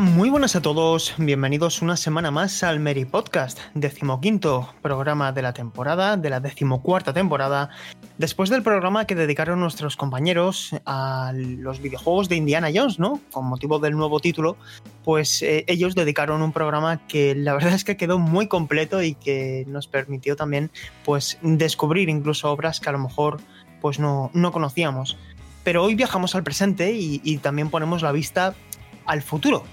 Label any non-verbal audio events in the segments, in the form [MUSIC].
Muy buenas a todos. Bienvenidos una semana más al Mary Podcast, decimoquinto programa de la temporada, de la decimocuarta temporada. Después del programa que dedicaron nuestros compañeros a los videojuegos de Indiana Jones, ¿no? Con motivo del nuevo título, pues eh, ellos dedicaron un programa que la verdad es que quedó muy completo y que nos permitió también, pues, descubrir incluso obras que a lo mejor, pues, no, no conocíamos. Pero hoy viajamos al presente y también ponemos la vista al futuro.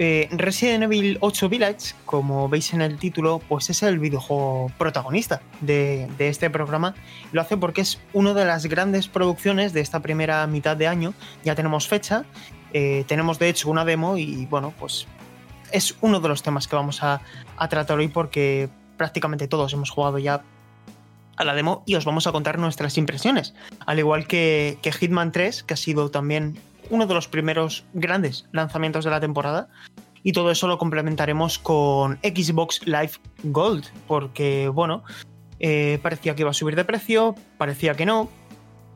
Eh, Resident Evil 8 Village, como veis en el título, pues es el videojuego protagonista de, este programa. Lo hace porque es una de las grandes producciones de esta primera mitad de año. Ya tenemos fecha, eh, tenemos de hecho una demo y bueno, pues es uno de los temas que vamos a, a tratar hoy porque prácticamente todos hemos jugado ya a la demo y os vamos a contar nuestras impresiones. Al igual que, que Hitman 3, que ha sido también uno de los primeros grandes lanzamientos de la temporada. Y todo eso lo complementaremos con Xbox Live Gold, porque, bueno, eh, parecía que iba a subir de precio, parecía que no.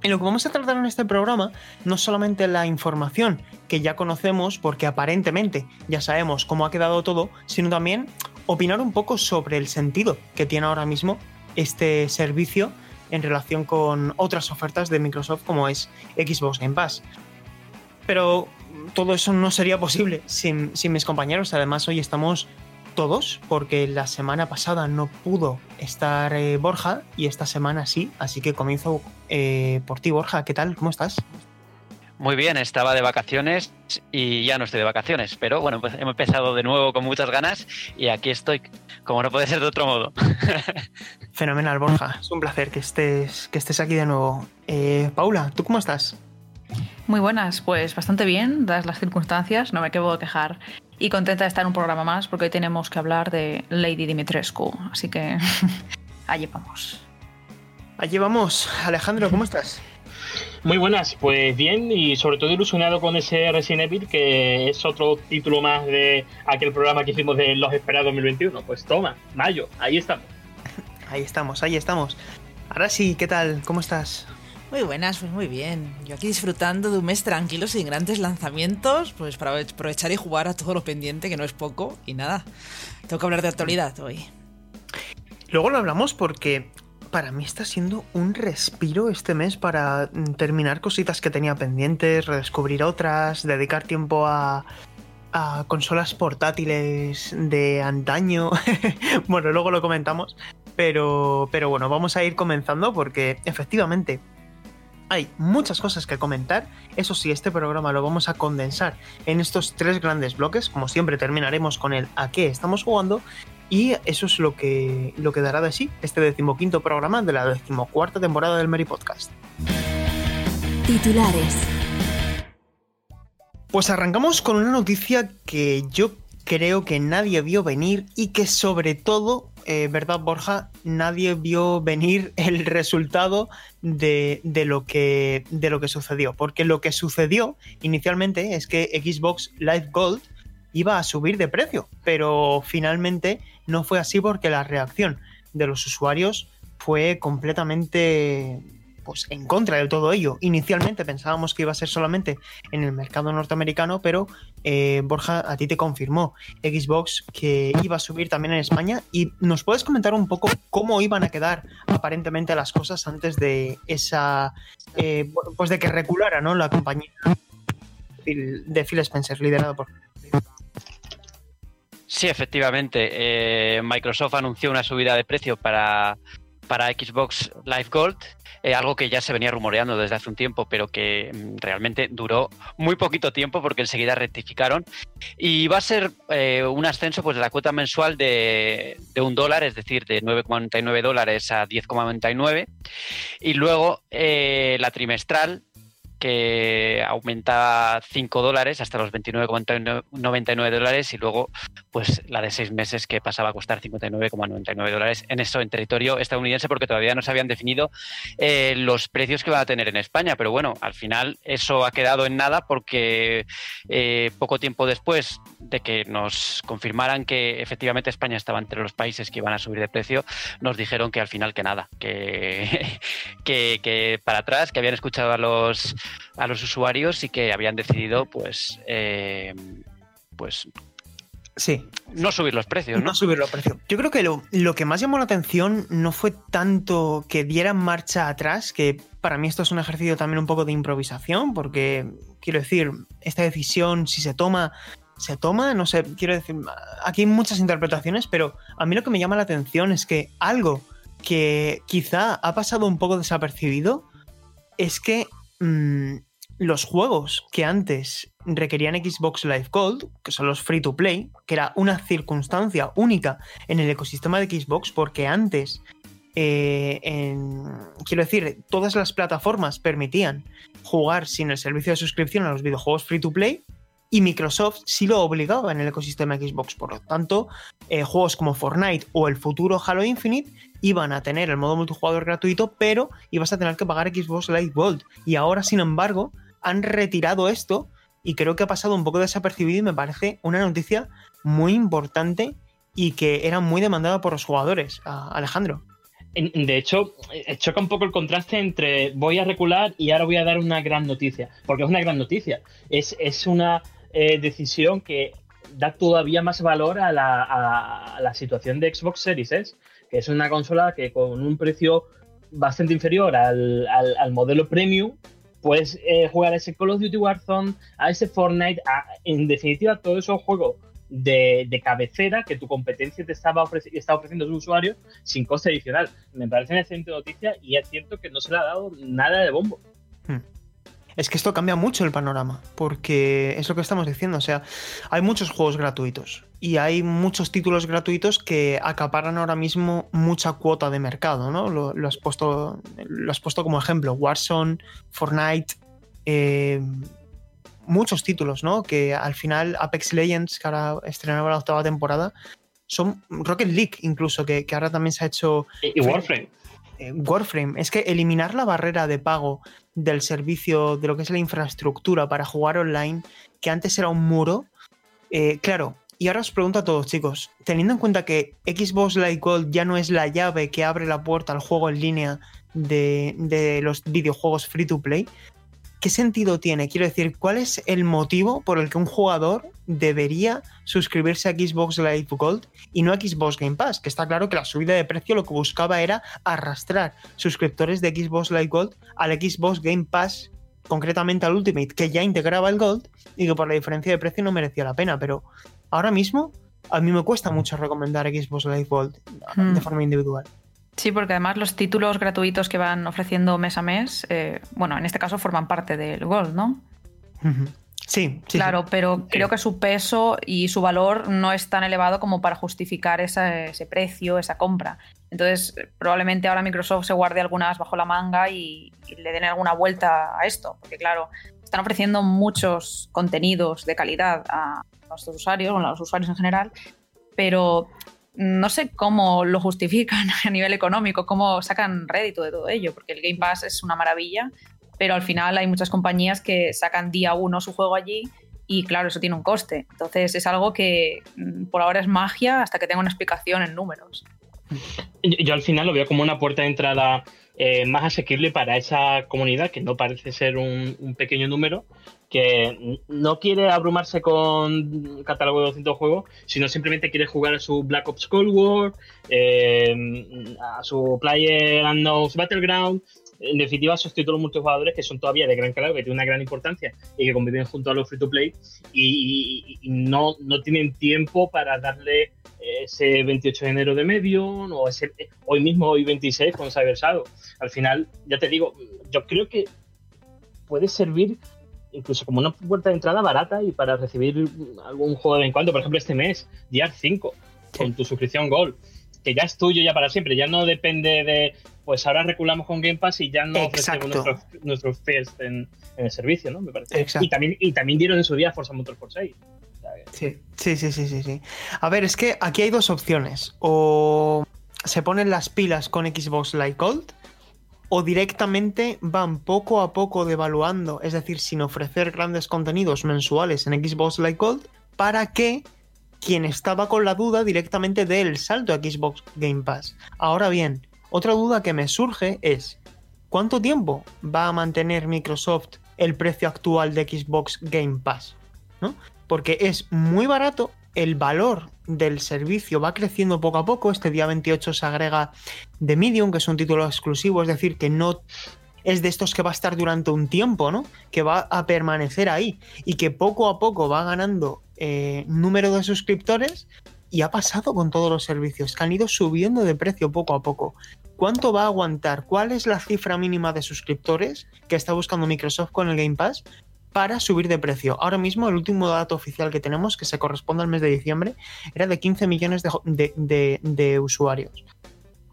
Y lo que vamos a tratar en este programa no solamente la información que ya conocemos, porque aparentemente ya sabemos cómo ha quedado todo, sino también opinar un poco sobre el sentido que tiene ahora mismo este servicio en relación con otras ofertas de Microsoft como es Xbox Game Pass. Pero todo eso no sería posible sin, sin, mis compañeros. Además, hoy estamos todos, porque la semana pasada no pudo estar eh, Borja y esta semana sí. Así que comienzo eh, por ti, Borja. ¿Qué tal? ¿Cómo estás? Muy bien, estaba de vacaciones y ya no estoy de vacaciones, pero bueno, pues hemos empezado de nuevo con muchas ganas y aquí estoy, como no puede ser de otro modo. Fenomenal, Borja. Es un placer que estés, que estés aquí de nuevo. Eh, Paula, ¿tú cómo estás? Muy buenas, pues bastante bien, dadas las circunstancias, no me puedo quejar. Y contenta de estar en un programa más porque hoy tenemos que hablar de Lady Dimitrescu, así que [LAUGHS] allí vamos. Allí vamos. Alejandro, ¿cómo estás? Muy buenas, pues bien y sobre todo ilusionado con ese Resident Evil que es otro título más de aquel programa que hicimos de Los Esperados 2021. Pues toma, mayo, ahí estamos. Ahí estamos, ahí estamos. Ahora sí, ¿qué tal? ¿Cómo estás? Muy buenas, pues muy bien. Yo aquí disfrutando de un mes tranquilo sin grandes lanzamientos, pues para aprovechar y jugar a todo lo pendiente, que no es poco. Y nada, tengo que hablar de actualidad hoy. Luego lo hablamos porque para mí está siendo un respiro este mes para terminar cositas que tenía pendientes, redescubrir otras, dedicar tiempo a, a consolas portátiles de antaño. [LAUGHS] bueno, luego lo comentamos. Pero, pero bueno, vamos a ir comenzando porque efectivamente hay muchas cosas que comentar. Eso sí, este programa lo vamos a condensar en estos tres grandes bloques. Como siempre, terminaremos con el a qué estamos jugando. Y eso es lo que, lo que dará de sí este decimoquinto programa de la decimocuarta temporada del Mary Podcast. Titulares. Pues arrancamos con una noticia que yo creo que nadie vio venir y que sobre todo eh, ¿verdad, Borja? Nadie vio venir [LAUGHS] el resultado de, de, lo que, de lo que sucedió. Porque lo que sucedió inicialmente es que Xbox Live Gold iba a subir de precio, pero finalmente no fue así porque la reacción de los usuarios fue completamente pues en contra de todo ello. Inicialmente pensábamos que iba a ser solamente en el mercado norteamericano, pero eh, Borja a ti te confirmó Xbox que iba a subir también en España. ¿Y nos puedes comentar un poco cómo iban a quedar aparentemente las cosas antes de esa, eh, pues de que reculara ¿no? la compañía de Phil Spencer, liderado por... Sí, efectivamente. Eh, Microsoft anunció una subida de precio para, para Xbox Live Gold eh, algo que ya se venía rumoreando desde hace un tiempo, pero que mm, realmente duró muy poquito tiempo porque enseguida rectificaron. Y va a ser eh, un ascenso pues, de la cuota mensual de, de un dólar, es decir, de 9,99 dólares a 10,99. Y luego eh, la trimestral que aumenta 5 dólares hasta los 29,99 dólares y luego pues la de 6 meses que pasaba a costar 59,99 dólares en eso, en territorio estadounidense, porque todavía no se habían definido eh, los precios que van a tener en España. Pero bueno, al final eso ha quedado en nada porque eh, poco tiempo después de que nos confirmaran que efectivamente España estaba entre los países que iban a subir de precio, nos dijeron que al final que nada, [LAUGHS] que, que, para atrás, que habían escuchado a los, a los usuarios y que habían decidido pues, eh, pues Sí. No subir los precios, ¿no? No subir los precios. Yo creo que lo, lo, que más llamó la atención no fue tanto que dieran marcha atrás, que para mí esto es un ejercicio también un poco de improvisación, porque quiero decir, esta decisión, si se toma, se toma, no sé, quiero decir, aquí hay muchas interpretaciones, pero a mí lo que me llama la atención es que algo que quizá ha pasado un poco desapercibido es que mmm, los juegos que antes requerían Xbox Live Gold, que son los free to play, que era una circunstancia única en el ecosistema de Xbox, porque antes, eh, en, quiero decir, todas las plataformas permitían jugar sin el servicio de suscripción a los videojuegos free to play, y Microsoft sí lo obligaba en el ecosistema Xbox. Por lo tanto, eh, juegos como Fortnite o el futuro Halo Infinite iban a tener el modo multijugador gratuito, pero ibas a tener que pagar Xbox Live Gold. Y ahora, sin embargo, han retirado esto y creo que ha pasado un poco desapercibido y me parece una noticia muy importante y que era muy demandada por los jugadores, Alejandro. De hecho, eh, choca un poco el contraste entre voy a recular y ahora voy a dar una gran noticia, porque es una gran noticia. Es, es una eh, decisión que da todavía más valor a la, a la, situación de Xbox Series S, que es una consola que con un precio bastante inferior al, al, al modelo premium puedes eh, jugar a ese Call of Duty Warzone, a ese Fortnite, en definitiva todos esos juegos de, cabecera que tu competencia te estaba, estaba ofreciendo a sus usuarios sin coste adicional. Me parece una excelente noticia y es cierto que no se le ha dado nada de bombo. Hmm. Es que esto cambia mucho el panorama, porque es lo que estamos diciendo, o sea, hay muchos juegos gratuitos y hay muchos títulos gratuitos que acaparan ahora mismo mucha cuota de mercado, ¿no? Lo, has, puesto, lo has puesto como ejemplo, Warzone, Fortnite, eh, muchos títulos, ¿no? Que al final Apex Legends, que ahora estrenaba la octava temporada, son Rocket League incluso, que, que ahora también se ha hecho... Y Warframe. Eh, Warframe, es que eliminar la barrera de pago del servicio, de lo que es la infraestructura para jugar online, que antes era un muro, eh, claro, y ahora os pregunto a todos chicos, teniendo en cuenta que Xbox Live Gold ya no es la llave que abre la puerta al juego en línea de, de los videojuegos free to play, ¿qué sentido tiene? Quiero decir, ¿cuál es el motivo por el que un jugador debería suscribirse a Xbox Live Gold y no a Xbox Game Pass? Que está claro que la subida de precio lo que buscaba era arrastrar suscriptores de Xbox Live Gold al Xbox Game Pass, concretamente al Ultimate, que ya integraba el Gold y que por la diferencia de precio no merecía la pena. Pero ahora mismo a mí me cuesta mucho recomendar Xbox Live Gold de hmm. forma individual. Sí, porque además los títulos gratuitos que van ofreciendo mes a mes, eh, bueno, en este caso forman parte del Gold, ¿no? Sí, sí. Claro, pero creo que su peso y su valor no es tan elevado como para justificar ese precio, esa compra. Entonces, probablemente ahora Microsoft se guarde algunas bajo la manga y, y le den alguna vuelta a esto, porque claro, están ofreciendo muchos contenidos de calidad a nuestros usuarios, bueno, a los usuarios en general, pero no sé cómo lo justifican [LAUGHS] a nivel económico, cómo sacan rédito de todo ello, porque el Game Pass es una maravilla, pero al final hay muchas compañías que sacan día uno su juego allí y claro, eso tiene un coste. Entonces es algo que mm, por ahora es magia hasta que tenga una explicación en números. Yo al final lo veo como una puerta de entrada eh, más asequible para esa comunidad, que no parece ser un, pequeño número, que no quiere abrumarse con catálogo de 200 juegos, sino simplemente quiere jugar a su Black Ops Cold War, eh, a su Player Unknown's Battleground, en definitiva, esos títulos multijugadores que son todavía de gran calado, que tienen una gran importancia y que conviven junto a los free to play y, no, no, tienen tiempo para darle ese 28 de enero de medio o ese, hoy mismo, hoy 26 con Cybersado. Al final, ya te digo, yo creo que puede servir incluso como una puerta de entrada barata y para recibir algún juego de vez en cuando. Por ejemplo, este mes, DR 5, con tu suscripción Gold que ya es tuyo ya para siempre, ya no depende de, pues ahora reculamos con Game Pass y ya no Exacto. ofrecemos nuestros, nuestros first en, en el servicio, ¿no? Me parece. Exacto. Y también, y también dieron en su día Forza Motorsport 6. O sea, que- Sí, sí, sí, sí, sí, sí. A ver, es que aquí hay dos opciones. O se ponen las pilas con Xbox Live Gold, o directamente van poco a poco devaluando, es decir, sin ofrecer grandes contenidos mensuales en Xbox Live Gold, para que quien estaba con la duda directamente dé el salto a Xbox Game Pass. Ahora bien, otra duda que me surge es, ¿cuánto tiempo va a mantener Microsoft el precio actual de Xbox Game Pass? ¿No? Porque es muy barato, el valor del servicio va creciendo poco a poco. Este día 28 se agrega The Medium, que es un título exclusivo, es decir, que no es de estos que va a estar durante un tiempo, ¿no? Que va a permanecer ahí y que poco a poco va ganando eh, número de suscriptores y ha pasado con todos los servicios, que han ido subiendo de precio poco a poco. ¿Cuánto va a aguantar? ¿Cuál es la cifra mínima de suscriptores que está buscando Microsoft con el Game Pass para subir de precio? Ahora mismo el último dato oficial que tenemos, que se corresponde al mes de diciembre, era de 15 millones de, usuarios.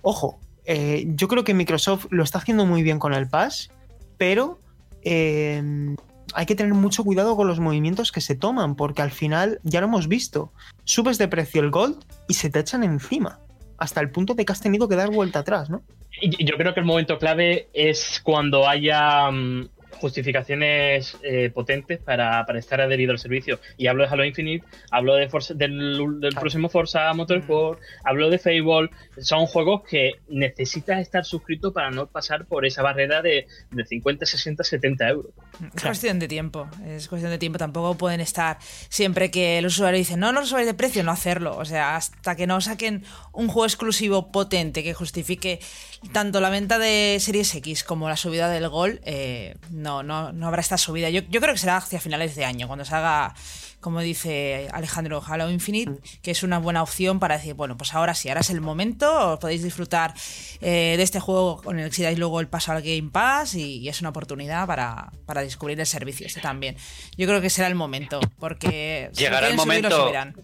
Ojo, eh, yo creo que Microsoft lo está haciendo muy bien con el Pass, pero eh, hay que tener mucho cuidado con los movimientos que se toman, porque al final ya lo hemos visto. Subes de precio el Gold y se te echan encima, hasta el punto de que has tenido que dar vuelta atrás, ¿no? Yo creo que el momento clave es cuando haya mm, justificaciones eh, potentes para, para estar adherido al servicio. Y hablo de Halo Infinite, hablo de Forza- del, del Claro. próximo Forza Motorsport, hablo de Fable. Son juegos que necesitas estar suscrito para no pasar por esa barrera de, de 50, 60, 70 euros. Es cuestión de tiempo, es cuestión de tiempo. Tampoco pueden estar siempre que el usuario dice no, no subáis de precio, no hacerlo. O sea, hasta que no saquen un juego exclusivo potente que justifique tanto la venta de Series X como la subida del Gol, eh, no, no, no habrá esta subida. Yo, yo creo que será hacia finales de año, cuando salga, como dice Alejandro, Halo Infinite, que es una buena opción para decir, bueno, pues ahora sí, ahora es el momento, os podéis disfrutar eh, de este juego con el que si dais luego el paso al Game Pass y, y es una oportunidad para, para descubrir el servicio este también. Yo creo que será el momento, porque si Llegará el subir, momento- subirán.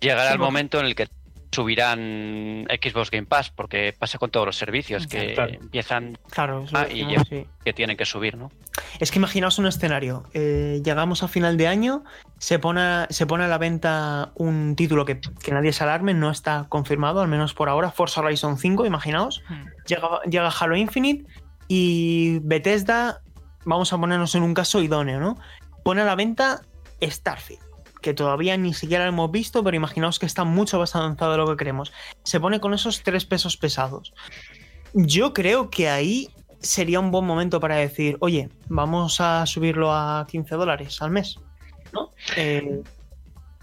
Llegará Sí, el momento en el que subirán Xbox Game Pass, porque pasa con todos los servicios que Claro. empiezan Claro, Ah, y ya. sí. que tienen que subir, ¿no? Es que imaginaos un escenario. eh, llegamos a final de año, se pone, a- se pone a la venta un título que, que nadie se alarme, no está confirmado, al menos por ahora, Forza Horizon 5, imaginaos. Hmm. Llega, llega Halo Infinite y Bethesda, vamos a ponernos en un caso idóneo, ¿no? Pone a la venta Starfield, que todavía ni siquiera hemos visto, pero imaginaos que está mucho más avanzado de lo que queremos. Se pone con esos tres pesos pesados. Yo creo que ahí sería un buen momento para decir, oye, vamos a subirlo a 15 dólares al mes. ¿No? Eh,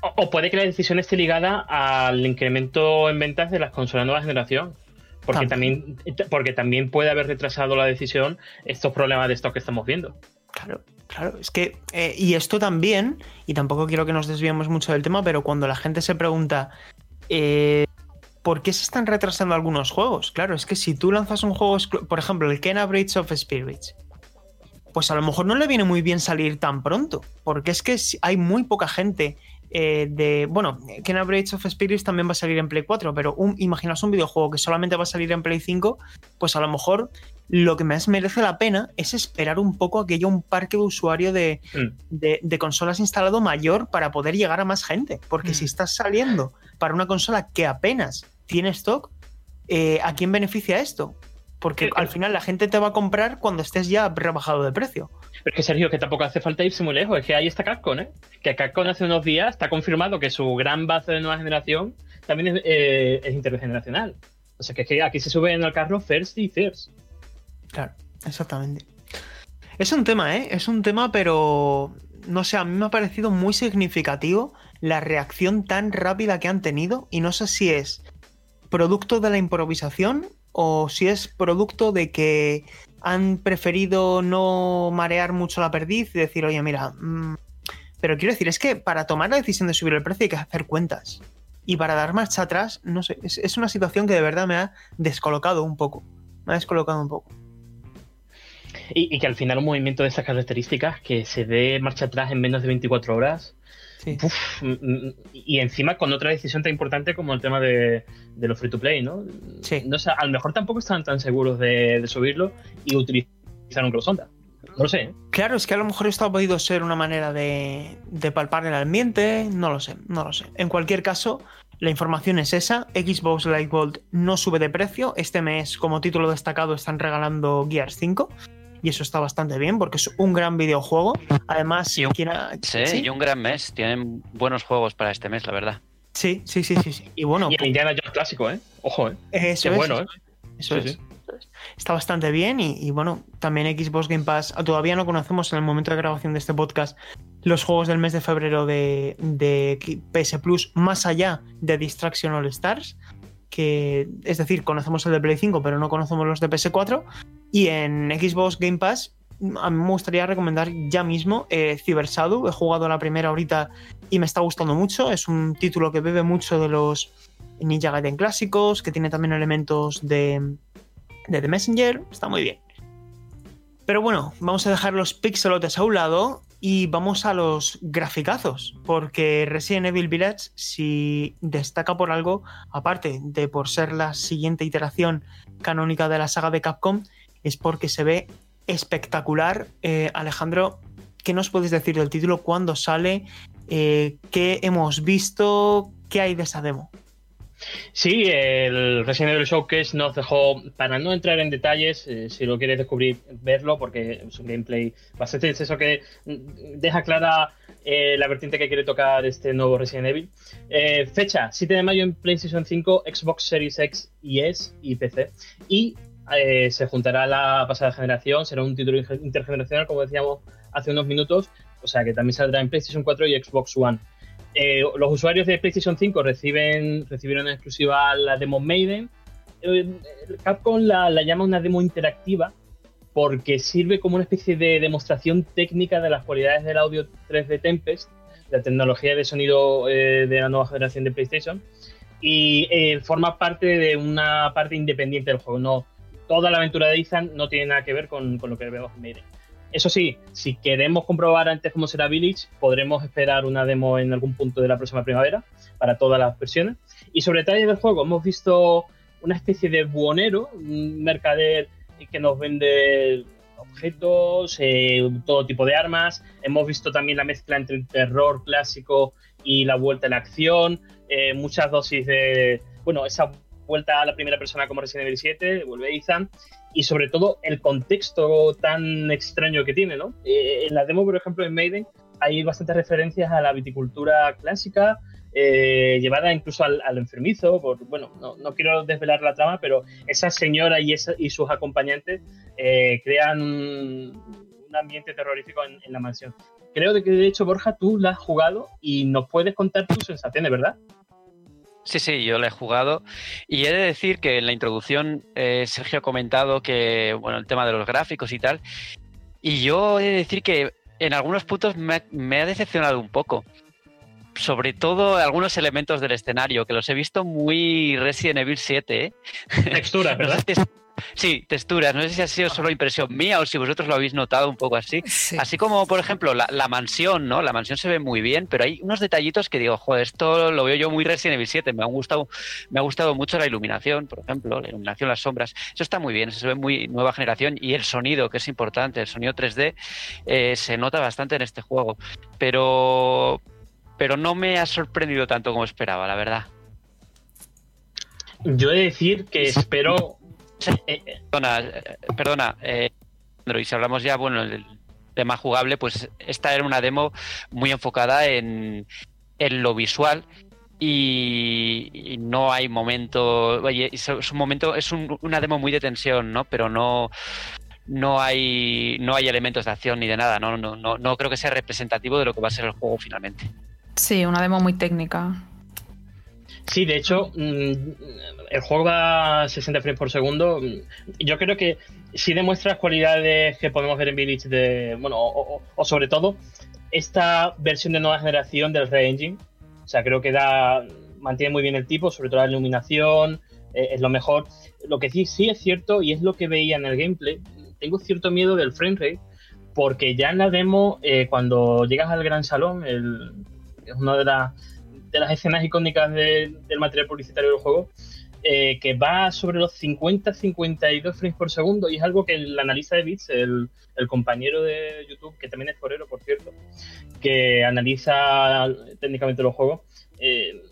O, o puede que la decisión esté ligada al incremento en ventas de las consolas nueva generación. Porque También. también, porque también puede haber retrasado la decisión estos problemas de stock que estamos viendo. Claro, claro, es que, eh, y esto también, y tampoco quiero que nos desviemos mucho del tema, pero cuando la gente se pregunta, eh, ¿por qué se están retrasando algunos juegos? Claro, es que si tú lanzas un juego, por ejemplo, el Kena Bridge of Spirits, pues a lo mejor no le viene muy bien salir tan pronto, porque es que hay muy poca gente eh, de. Bueno, Kena Bridge of Spirits también va a salir en Play 4, pero un, imaginaos un videojuego que solamente va a salir en Play 5, pues a lo mejor lo que más merece la pena es esperar un poco a que haya un parque de usuario de, Mm. de, de consolas instalado mayor para poder llegar a más gente. Porque Mm. si estás saliendo para una consola que apenas tiene stock, eh, ¿a quién beneficia esto? Porque al final la gente te va a comprar cuando estés ya rebajado de precio. Pero es que Sergio, que tampoco hace falta irse muy lejos, es que ahí está Capcom, ¿eh? Que Capcom hace unos días está confirmado que su gran base de nueva generación también es, eh, es intergeneracional. O sea que, es que aquí se suben al carro first y thirds. Claro, exactamente. Es un tema, ¿eh? Es un tema, pero no sé, a mí me ha parecido muy significativo la reacción tan rápida que han tenido y no sé si es producto de la improvisación o si es producto de que han preferido no marear mucho la perdiz y decir, oye, mira, mm, pero quiero decir, es que para tomar la decisión de subir el precio hay que hacer cuentas. Y para dar marcha atrás, no sé, es, una situación que de verdad me ha descolocado un poco. Me ha descolocado un poco. Y, y que al final un movimiento de esas características que se dé marcha atrás en menos de 24 horas Sí. Uf, y encima con otra decisión tan importante como el tema de, de los free to play, ¿no? Sí. No sé, a lo mejor tampoco estaban tan seguros de, de subirlo y utilizar un crowdfunding. No lo sé. ¿eh? Claro, es que a lo mejor esto ha podido ser una manera de, de palpar el ambiente, no lo sé, no lo sé. En cualquier caso, la información es esa, Xbox Live Gold no sube de precio, este mes como título destacado están regalando Gears 5 y eso está bastante bien porque es un gran videojuego. Además, Y un- quien ha- Sí, ¿sí? y un gran mes. Tienen buenos juegos para este mes, la verdad. sí, sí, sí, sí, sí. Y bueno, Y el Indiana Jones clásico, ¿eh? Ojo, ¿eh? eso Qué es, bueno, ¿eh? Eso Sí, es. sí. Está bastante bien y, y bueno, también Xbox Game Pass. ah, Todavía no conocemos en el momento de grabación de este podcast los juegos del mes de febrero de, de PS Plus, más allá de Distraction All Stars. Que, es decir, conocemos el de Play 5, pero no conocemos los de PS4. Y en Xbox Game Pass, a mí me gustaría recomendar ya mismo eh, Cyber Shadow. He jugado la primera ahorita y me está gustando mucho. Es un título que bebe mucho de los Ninja Gaiden clásicos, que tiene también elementos de, de The Messenger. Está muy bien. Pero bueno, vamos a dejar los pixelotes a un lado y vamos a los graficazos, porque Resident Evil Village, si destaca por algo, aparte de por ser la siguiente iteración canónica de la saga de Capcom, es porque se ve espectacular. Eh, Alejandro, ¿qué nos puedes decir del título? ¿Cuándo sale? Eh, ¿Qué hemos visto? ¿Qué hay de esa demo? Sí, el Resident Evil Showcase nos dejó, para no entrar en detalles, eh, si lo quieres descubrir, verlo, porque es un gameplay bastante exceso que deja clara la vertiente que quiere tocar este nuevo Resident Evil. Fecha, 7 de mayo en PlayStation 5, Xbox Series X y S y PC. Y eh, se juntará la pasada generación, será un título inter- intergeneracional, como decíamos hace unos minutos, o sea que también saldrá en PlayStation 4 y Xbox One. Eh, los usuarios de PlayStation 5 reciben, recibieron en exclusiva la demo Maiden. Eh, Capcom la, la llama una demo interactiva porque sirve como una especie de demostración técnica de las cualidades del audio 3D Tempest, la tecnología de sonido de la nueva generación de PlayStation, y forma parte de una parte independiente del juego. No, toda la aventura de Ethan no tiene nada que ver con, lo que vemos en Maiden. Eso sí, si queremos comprobar antes cómo será Village, podremos esperar una demo en algún punto de la próxima primavera para todas las versiones. Y sobre detalles del juego, hemos visto una especie de buonero, un mercader que nos vende objetos, eh, todo tipo de armas. Hemos visto también la mezcla entre el terror clásico y la vuelta a la acción, eh, muchas dosis de, bueno, esa vuelta a la primera persona como Resident Evil 7, vuelve Ethan, y sobre todo el contexto tan extraño que tiene, ¿no? Eh, en la demo, por ejemplo, en Maiden hay bastantes referencias a la viticultura clásica, eh, llevada incluso al, al enfermizo, por, bueno, no, no, quiero desvelar la trama, pero esa señora y, esa, y sus acompañantes eh, crean un, ambiente terrorífico en, en, la mansión. Creo que de hecho, Borja, tú la has jugado y nos puedes contar tus sensaciones, ¿verdad? Sí, sí, yo la he jugado y he de decir que en la introducción eh, Sergio ha comentado que, bueno, el tema de los gráficos y tal, y yo he de decir que en algunos puntos me, me ha decepcionado un poco. Sobre todo algunos elementos del escenario, que los he visto muy Resident Evil 7. ¿eh? Texturas, [LAUGHS] ¿verdad? Sí, texturas. No sé si ha sido solo impresión mía o si vosotros lo habéis notado un poco así. Sí. Así como, por ejemplo, la, la, mansión, ¿no? La mansión se ve muy bien, pero hay unos detallitos que digo, joder, esto lo veo yo muy Resident Evil 7. Me ha gustado, me ha gustado mucho la iluminación, por ejemplo, la iluminación, las sombras. Eso está muy bien, eso se ve muy nueva generación. Y el sonido, que es importante, el sonido 3D, eh, se nota bastante en este juego. Pero pero no me ha sorprendido tanto como esperaba, la verdad. Yo he de decir que espero. Sí. Eh, perdona, eh, perdona eh, y si hablamos ya, bueno, el tema jugable, pues esta era una demo muy enfocada en, en lo visual. Y, y, no hay momento, oye, es un momento, es un, una demo muy de tensión, ¿no? Pero no, no hay, no hay elementos de acción ni de nada, ¿no? No, no, no creo que sea representativo de lo que va a ser el juego finalmente. Sí, una demo muy técnica. Sí, de hecho, mm, el juego va a 60 frames por segundo. Yo creo que sí demuestra las cualidades que podemos ver en Village de. Bueno, o, sobre todo, esta versión de nueva generación del Red Engine. O sea, creo que da. mantiene muy bien el tipo, sobre todo la iluminación, eh, es lo mejor. Lo que sí, sí es cierto, y es lo que veía en el gameplay, tengo cierto miedo del frame rate, porque ya en la demo, eh, cuando llegas al gran salón, el, es una de, las de las escenas icónicas del material publicitario del juego, eh, que va sobre los 50-52 frames por segundo y es algo que el analista de bits, el, compañero de YouTube, que también es forero, por cierto, que analiza técnicamente los juegos, eh,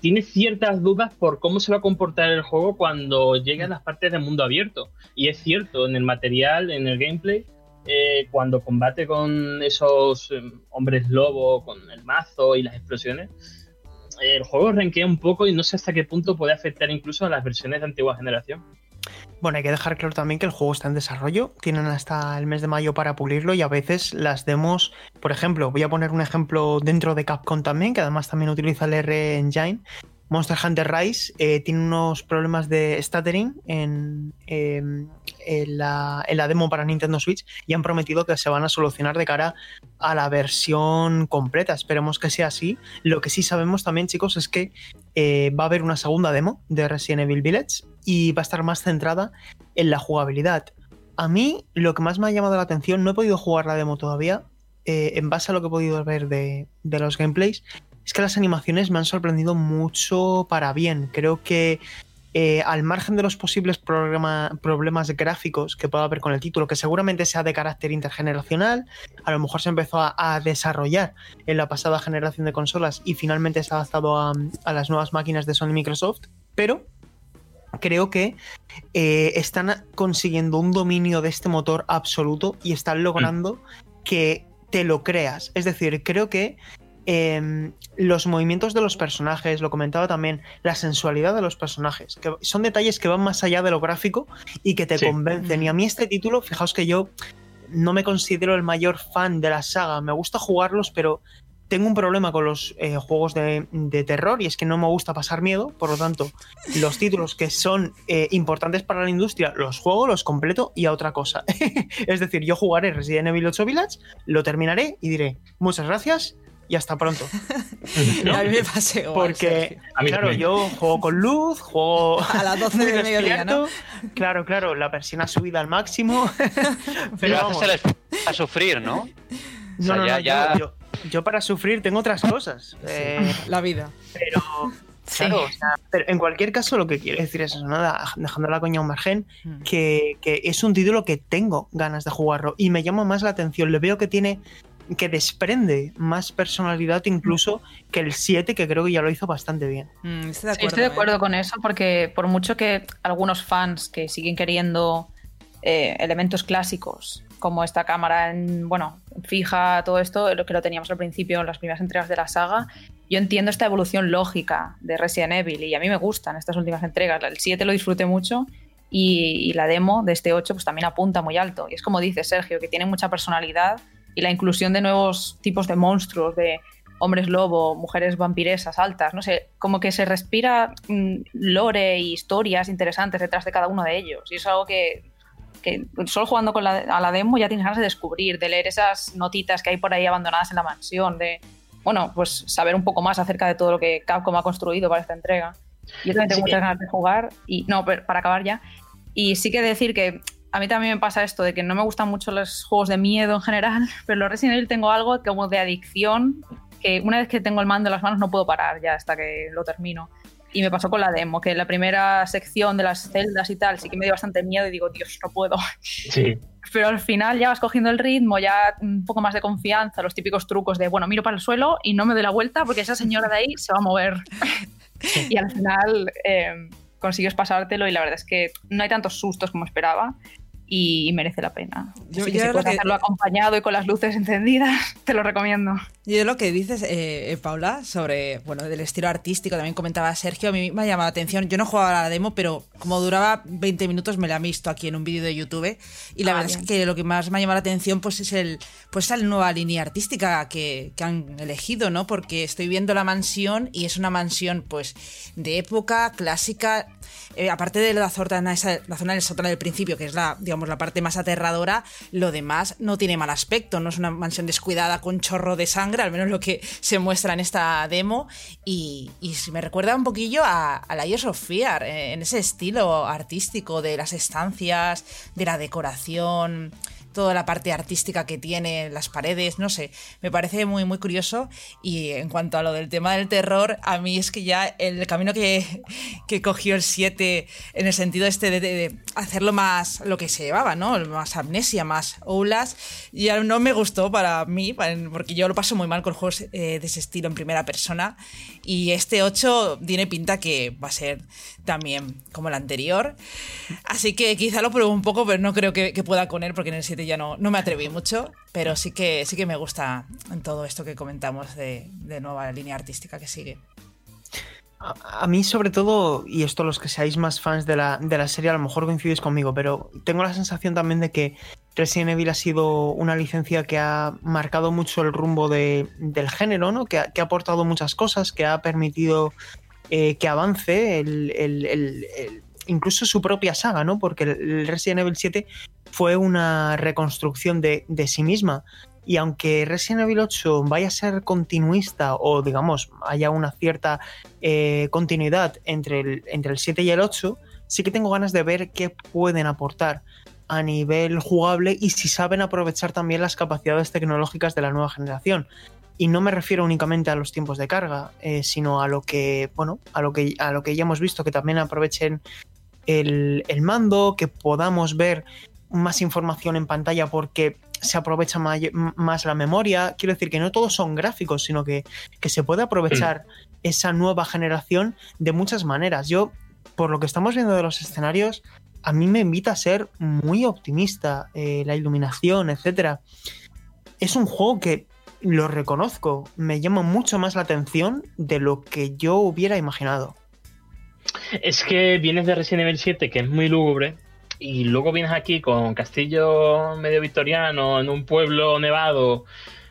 tiene ciertas dudas por cómo se va a comportar el juego cuando llegue a las partes del mundo abierto. Y es cierto, en el material, en el gameplay, eh, cuando combate con esos hombres lobo, con el mazo y las explosiones, el juego renquea un poco y no sé hasta qué punto puede afectar incluso a las versiones de antigua generación. Bueno, hay que dejar claro también que el juego está en desarrollo, tienen hasta el mes de mayo para pulirlo y a veces las demos, por ejemplo, voy a poner un ejemplo dentro de Capcom también, que además también utiliza el R Engine, Monster Hunter Rise eh, tiene unos problemas de stuttering em, en, la, demo para Nintendo Switch y han prometido que se van a solucionar de cara a la versión completa. Esperemos que sea así. Lo que sí sabemos también, chicos, es que eh, va a haber una segunda demo de Resident Evil Village y va a estar más centrada en la jugabilidad. A mí lo que más me ha llamado la atención, no he podido jugar la demo todavía, eh, en base a lo que he podido ver de, de los gameplays, es que las animaciones me han sorprendido mucho para bien. Creo que eh, al margen de los posibles problemas gráficos que pueda haber con el título, que seguramente sea de carácter intergeneracional, a lo mejor se empezó a, desarrollar en la pasada generación de consolas y finalmente se ha adaptado a, las nuevas máquinas de Sony y Microsoft, pero creo que eh, están consiguiendo un dominio de este motor absoluto y están logrando mm. que te lo creas. Es decir, creo que Em, los movimientos de los personajes, lo comentaba también, la sensualidad de los personajes, que son detalles que van más allá de lo gráfico y que te convencen. Y a mí este título, fijaos que yo no me considero el mayor fan de la saga, me gusta jugarlos, pero tengo un problema con los eh, juegos de, terror y es que no me gusta pasar miedo, por lo tanto, los títulos que son eh, importantes para la industria los juego, los completo y a otra cosa. [LAUGHS] es decir, yo jugaré Resident Evil 8 Village, lo terminaré y diré muchas gracias y hasta pronto. [LAUGHS] A mí me pasa Porque, claro, yo juego con luz, juego [LAUGHS] a las 12 de [LAUGHS] mediodía, ¿no? Claro, claro, la persiana subida al máximo. pero vamos. a sufrir, ¿no? No, no, ya, Yo, para sufrir tengo otras cosas. Eh, la vida. Pero, Claro, pero en cualquier caso lo que quiero decir es eso, nada, dejando la coña a un margen, hmm. que, que, es un título que tengo ganas de jugarlo y me llama más la atención. Le veo que tiene que desprende más personalidad incluso que el 7, que creo que ya lo hizo bastante bien. Mm, estoy de acuerdo, ¿eh? con eso, porque por mucho que algunos fans que siguen queriendo eh, elementos clásicos, como esta cámara en, bueno, fija, todo esto, lo que lo teníamos al principio en las primeras entregas de la saga, yo entiendo esta evolución lógica de Resident Evil y a mí me gustan estas últimas entregas. El 7 lo disfruté mucho y, y, la demo de este 8 pues también apunta muy alto. Y es como dice Sergio, que tiene mucha personalidad y la inclusión de nuevos tipos de monstruos, de hombres lobo, mujeres vampiresas altas, no sé, como que se respira mm, lore y historias interesantes detrás de cada uno de ellos. Y es algo que, que solo jugando con la, a la demo ya tienes ganas de descubrir, de leer esas notitas que hay por ahí abandonadas en la mansión, de, bueno, pues saber un poco más acerca de todo lo que Capcom ha construido para esta entrega. Yo también tengo muchas ganas de jugar y, no, para acabar ya. Y sí que decir que a mí también me pasa esto de que no me gustan mucho los juegos de miedo en general, [LAUGHS] pero los Resident Evil tengo algo como de adicción que una vez que tengo el mando en las manos no puedo parar ya hasta que lo termino. Y me pasó con la demo, que la primera sección de las celdas y tal sí que me dio bastante miedo y digo, Dios, no puedo. [LAUGHS] Sí. Pero al final ya vas cogiendo el ritmo, ya un poco más de confianza, los típicos trucos de, bueno, miro para el suelo y no me doy la vuelta porque esa señora de ahí se va a mover. [LAUGHS] y al final eh, consigues pasártelo y la verdad es que no hay tantos sustos como esperaba y merece la pena. Yo, si puedes hacerlo acompañado y con las luces encendidas, [LAUGHS] te lo recomiendo. Y lo que dices, eh, Paula, sobre bueno, del estilo artístico, también comentaba Sergio, a mí me ha llamado la atención. Yo no jugaba a la demo, pero como duraba 20 minutos me la he visto aquí en un vídeo de YouTube. Y la ah, verdad es que lo que más me ha llamado la atención pues, es el pues esa nueva línea artística que, que, han elegido, ¿no? Porque estoy viendo la mansión y es una mansión pues de época clásica. Eh, aparte de la zona, esa, la zona del sótano del principio, que es la, digamos, la parte más aterradora, lo demás no tiene mal aspecto, no es una mansión descuidada con chorro de sangre, al menos lo que se muestra en esta demo, y, me recuerda un poquillo a, la Years eh, en ese estilo artístico de las estancias, de la decoración toda la parte artística que tiene, las paredes, no sé, me parece muy, muy curioso. Y en cuanto a lo del tema del terror, a mí es que ya el camino que, que cogió el 7 en el sentido este de, hacerlo más lo que se llevaba, ¿no? Más amnesia, más oulas, ya no me gustó para mí, porque yo lo paso muy mal con juegos eh, de ese estilo en primera persona. Y este 8 tiene pinta que va a ser también como el anterior. Así que quizá lo pruebo un poco, pero no creo que, pueda con él, porque en el 7 ya no, no me atreví mucho. Pero sí que, sí que me gusta en todo esto que comentamos de, nueva línea artística que sigue. A, mí, sobre todo, y esto los que seáis más fans de la, de la serie, a lo mejor coincidís conmigo, pero tengo la sensación también de que Resident Evil ha sido una licencia que ha marcado mucho el rumbo de, del género, ¿no? Que ha, aportado muchas cosas, que ha permitido eh, que avance el, incluso su propia saga, ¿no? Porque el Resident Evil 7 fue una reconstrucción de, de sí misma. Y aunque Resident Evil 8 vaya a ser continuista o digamos haya una cierta eh, continuidad entre el, entre el 7 y el 8, sí que tengo ganas de ver qué pueden aportar a nivel jugable y si saben aprovechar también las capacidades tecnológicas de la nueva generación. Y no me refiero únicamente a los tiempos de carga, eh, sino a lo que, bueno, a lo que, a lo que ya hemos visto, que también aprovechen el, el mando, que podamos ver más información en pantalla porque se aprovecha más la memoria. Quiero decir que no todos son gráficos, sino que, que se puede aprovechar esa nueva generación de muchas maneras. Yo, por lo que estamos viendo de los escenarios, a mí me invita a ser muy optimista. Eh, la iluminación, etcétera. Es un juego que lo reconozco, me llama mucho más la atención de lo que yo hubiera imaginado. Es que vienes de Resident Evil 7, que es muy lúgubre, y luego vienes aquí con castillo medio victoriano en un pueblo nevado.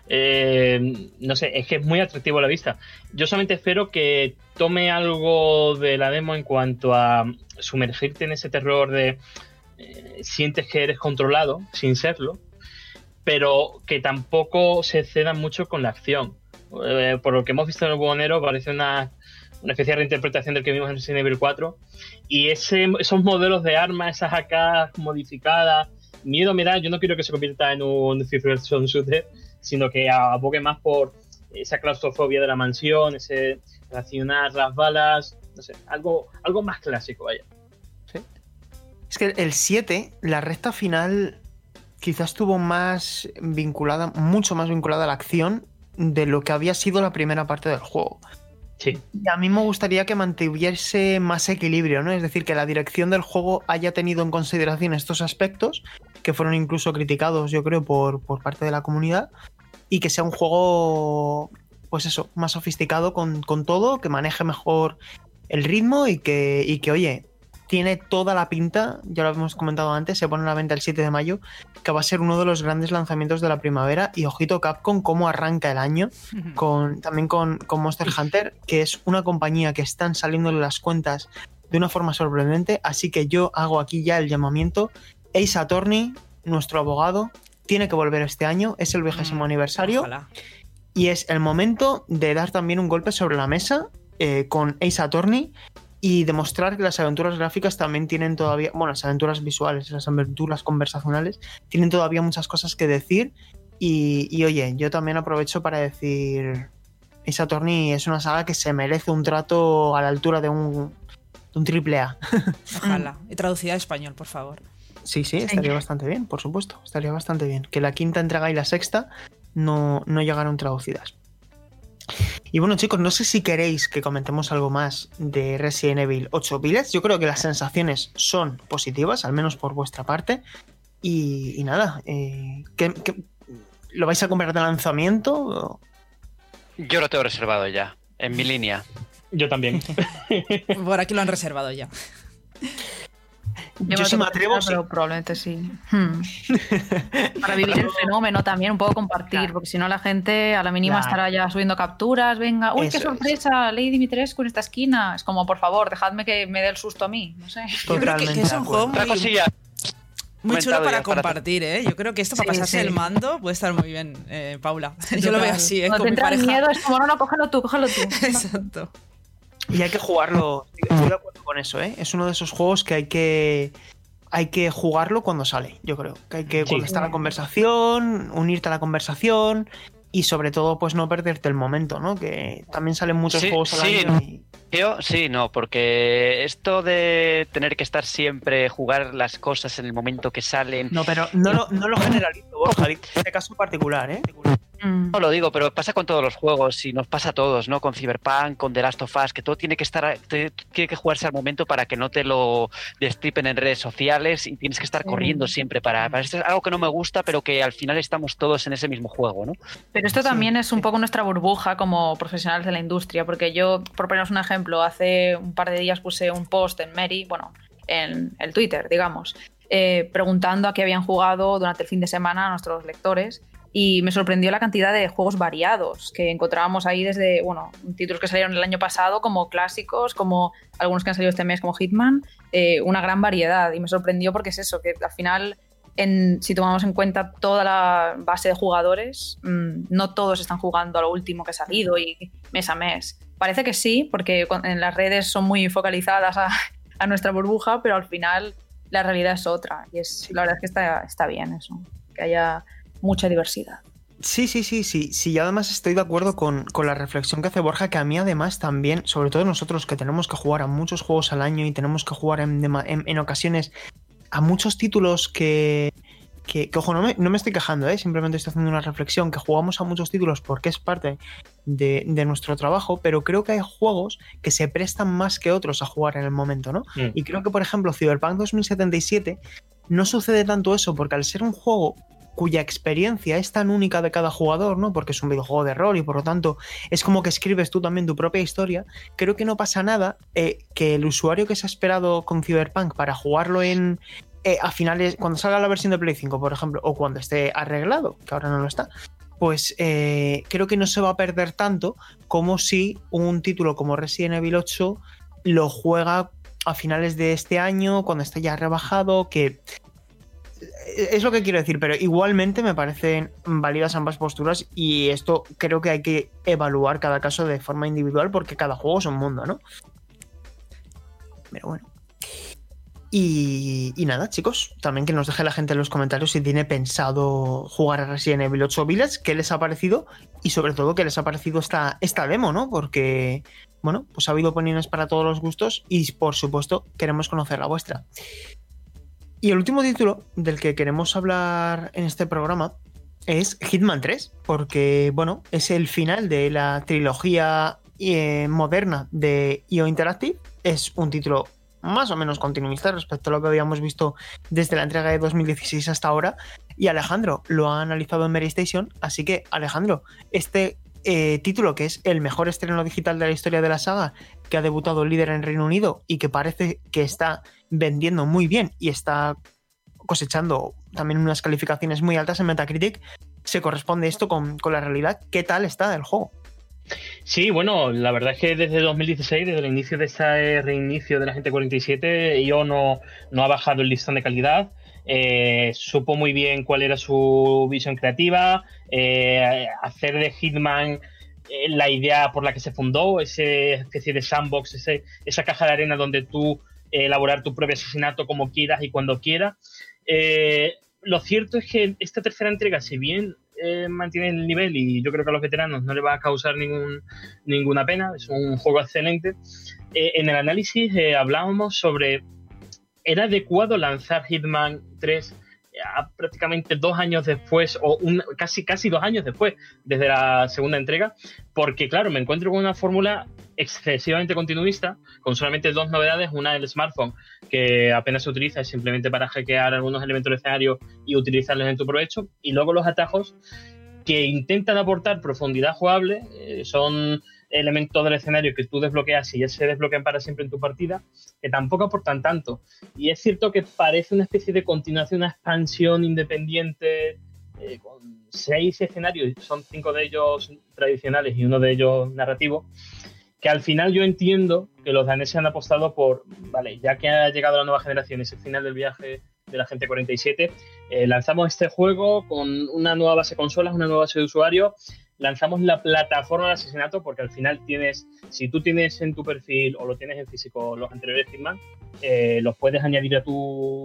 Eh, no sé, es que es muy atractivo a la vista. Yo solamente espero que tome algo de la demo en cuanto a sumergirte en ese terror de eh, sientes que eres controlado sin serlo, pero que tampoco se ceda mucho con la acción. Eh, por lo que hemos visto en el Buhonero, parece una una especie de reinterpretación del que vimos en Resident Evil 4. Y esos modelos de armas, esas AK modificadas, miedo me da, yo no quiero que se convierta en un Fifth Person shooter, sino que abogue más por esa claustrofobia de la mansión, ese racionar las balas, no sé, algo, algo más clásico, vaya. ¿Sí? Es que el 7, la recta final, quizás estuvo más vinculada, mucho más vinculada a la acción de lo que había sido la primera parte del juego. Sí. Y a mí me gustaría que mantuviese más equilibrio, ¿no? Es decir, que la dirección del juego haya tenido en consideración estos aspectos, que fueron incluso criticados, yo creo, por, por parte de la comunidad, y que sea un juego, pues eso, más sofisticado con, con todo, que maneje mejor el ritmo y que, y que, oye, tiene toda la pinta, ya lo habíamos comentado antes, se pone a la venta el 7 de mayo, que va a ser uno de los grandes lanzamientos de la primavera. Y ojito Capcom, cómo arranca el año, con, también con, con Monster Hunter, que es una compañía que están saliéndole las cuentas de una forma sorprendente. Así que yo hago aquí ya el llamamiento. Ace Attorney, nuestro abogado, tiene que volver este año, es el vigésimo mm, aniversario. Ojalá. Y es el momento de dar también un golpe sobre la mesa eh, con Ace Attorney y demostrar que las aventuras gráficas también tienen todavía, bueno, las aventuras visuales, las aventuras conversacionales, tienen todavía muchas cosas que decir. Y, oye, yo también aprovecho para decir, esa Attorney es una saga que se merece un trato a la altura de un, de un triple A. [LAUGHS] Ojalá. Y traducida a español, por favor. Sí, sí, estaría bastante bien, por supuesto. Estaría bastante bien. Que la quinta entrega y la sexta no, no llegaron traducidas. Y bueno, chicos, no sé si queréis que comentemos algo más de Resident Evil 8 Village. Yo creo que las sensaciones son positivas, al menos por vuestra parte. Y, nada, eh, lo vais a comprar de lanzamiento? Yo lo tengo reservado ya, en mi línea. Yo también. [LAUGHS] por aquí lo han reservado ya. Yo, sí me atrevo, pero probablemente sí. Hmm. [LAUGHS] Para vivir el fenómeno también, un poco compartir, porque si no la gente a la mínima estará ya subiendo capturas, venga, uy, qué sorpresa, Lady Dimitrescu en esta esquina. Es como, por favor, dejadme que me dé el susto a mí, no sé. Yo creo que, es un juego muy... Muy chulo para compartir, ¿eh? Yo creo que esto para Sí, pasarse sí. el mando puede estar muy bien, eh, Paula. [LAUGHS] Yo lo veo así, ¿eh? Cuando Con te mi entra pareja. miedo es como, no, no, cógelo tú, cógelo tú. [LAUGHS] Exacto. Y hay que jugarlo. Estoy de acuerdo con eso, ¿eh? Es uno de esos juegos que hay que. Hay que jugarlo cuando sale, yo creo. Que hay que, Sí. cuando está la conversación, unirte a la conversación y sobre todo, pues no perderte el momento, ¿no? Que también salen muchos Sí, juegos al sí. año y- Yo sí, no, porque esto de tener que estar siempre, jugar las cosas en el momento que salen, No, pero no lo, no lo generalizo, Borja. digo Este caso particular, ¿eh? Mm. no lo digo, pero pasa con todos los juegos y nos pasa a todos, ¿no? Con Cyberpunk, con The Last of Us, que todo tiene que estar, te- tiene que jugarse al momento para que no te lo destripen en redes sociales y tienes que estar Sí. corriendo siempre para, para esto es algo que no me gusta, pero que al final estamos todos en ese mismo juego, ¿no? Pero esto Sí, también es un poco nuestra burbuja como profesionales de la industria, porque yo, por poneros un ejemplo, hace un par de días puse un post en Mary, bueno, en el Twitter, digamos, eh, preguntando a qué habían jugado durante el fin de semana a nuestros lectores y me sorprendió la cantidad de juegos variados que encontrábamos ahí desde, bueno, títulos que salieron el año pasado como clásicos, como algunos que han salido este mes como Hitman, eh, una gran variedad y me sorprendió porque es eso, que al final en- si tomamos en cuenta toda la base de jugadores, mm, no todos están jugando a lo último que ha salido y mes a mes. Parece que sí, porque en las redes son muy focalizadas a, a nuestra burbuja, pero al final la realidad es otra. Y es, la verdad es que está, está bien eso, que haya mucha diversidad. Sí, sí, sí, sí. Sí, y además estoy de acuerdo con, con la reflexión que hace Borja, que a mí además también, sobre todo nosotros que tenemos que jugar a muchos juegos al año y tenemos que jugar en, en- en ocasiones a muchos títulos que, que, que, ojo, no me, no me estoy quejando, ¿eh? simplemente estoy haciendo una reflexión, que jugamos a muchos títulos porque es parte de, de nuestro trabajo, pero creo que hay juegos que se prestan más que otros a jugar en el momento, ¿no? Mm. Y creo que, por ejemplo, Cyberpunk 2077 no sucede tanto eso, porque al ser un juego cuya experiencia es tan única de cada jugador, ¿no? Porque es un videojuego de rol y por lo tanto es como que escribes tú también tu propia historia. Creo que no pasa nada eh, que el usuario que se ha esperado con Cyberpunk para jugarlo en eh, a finales, cuando salga la versión de Play 5, por ejemplo, o cuando esté arreglado, que ahora no lo está, pues eh, creo que no se va a perder tanto como si un título como Resident Evil 8 lo juega a finales de este año, cuando esté ya rebajado, que es lo que quiero decir, pero igualmente me parecen válidas ambas posturas y esto creo que hay que evaluar cada caso de forma individual porque cada juego es un mundo, ¿no? Pero bueno. Y, y nada, chicos, también que nos deje la gente en los comentarios si tiene pensado jugar a Resident Evil 8 Village, qué les ha parecido y sobre todo qué les ha parecido esta, esta demo, ¿no? Porque, bueno, pues ha habido opiniones para todos los gustos y por supuesto queremos conocer la vuestra. Y el último título del que queremos hablar en este programa es Hitman 3, porque bueno, es el final de la trilogía eh, moderna de IO Interactive. Es un título más o menos continuista respecto a lo que habíamos visto desde la entrega de 2016 hasta ahora. Y Alejandro lo ha analizado en Mary Station. Así que, Alejandro, este eh, título, que es el mejor estreno digital de la historia de la saga, que ha debutado líder en Reino Unido y que parece que está vendiendo muy bien y está cosechando también unas calificaciones muy altas en Metacritic, se corresponde esto con, con la realidad. ¿Qué tal está el juego? Sí, bueno, la verdad es que desde 2016, desde el inicio de ese reinicio de la gente 47, yo no, no ha bajado el listón de calidad. Eh, supo muy bien cuál era su visión creativa, eh, hacer de Hitman la idea por la que se fundó, esa especie de sandbox, ese, esa caja de arena donde tú eh, elaborar tu propio asesinato como quieras y cuando quieras. Eh, lo cierto es que esta tercera entrega, si bien eh, mantiene el nivel y yo creo que a los veteranos no le va a causar ningún, ninguna pena, es un juego excelente, eh, en el análisis eh, hablábamos sobre, ¿era adecuado lanzar Hitman 3 prácticamente dos años después, o un, casi, casi dos años después, desde la segunda entrega? Porque claro, me encuentro con una fórmula excesivamente continuista, con solamente dos novedades, una el smartphone, que apenas se utiliza, simplemente para hackear algunos elementos del escenario y utilizarlos en tu provecho, y luego los atajos que intentan aportar profundidad jugable, eh, son elementos del escenario que tú desbloqueas y ya se desbloquean para siempre en tu partida, que tampoco aportan tanto. Y es cierto que parece una especie de continuación, una expansión independiente eh, con seis escenarios, son cinco de ellos tradicionales y uno de ellos narrativo, que al final yo entiendo que los daneses han apostado por, vale, ya que ha llegado la nueva generación, ese final del viaje de la gente 47. Eh, lanzamos este juego con una nueva base de consolas, una nueva base de usuario. Lanzamos la plataforma de asesinato porque al final tienes, si tú tienes en tu perfil o lo tienes en físico los anteriores Hitman, eh, los puedes añadir a tu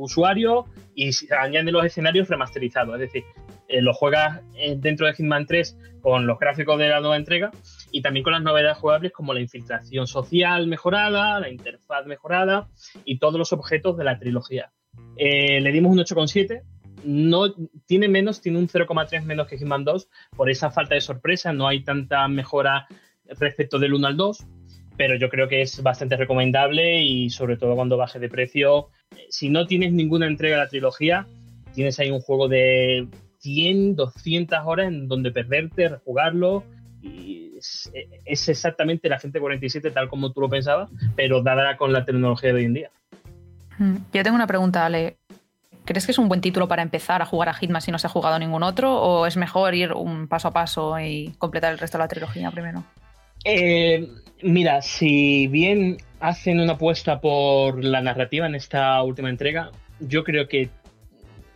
usuario y añade los escenarios remasterizados. Es decir, eh, lo juegas dentro de Hitman 3 con los gráficos de la nueva entrega y también con las novedades jugables como la infiltración social mejorada, la interfaz mejorada y todos los objetos de la trilogía. le dimos un 8,7 no tiene menos, tiene un 0,3 menos que Hitman 2 por esa falta de sorpresa, no hay tanta mejora respecto del 1 al 2, pero yo creo que es bastante recomendable y sobre todo cuando baje de precio, si no tienes ninguna entrega de la trilogía, tienes ahí un juego de 100, 200 horas en donde perderte, rejugarlo y es, es exactamente la gente 47 tal como tú lo pensabas, pero dada con la tecnología de hoy en día. Mm, yo tengo una pregunta, Ale. ¿Crees que es un buen título para empezar a jugar a Hitman si no se ha jugado ningún otro? ¿O es mejor ir un paso a paso y completar el resto de la trilogía primero? Eh, mira, si bien hacen una apuesta por la narrativa en esta última entrega, yo creo que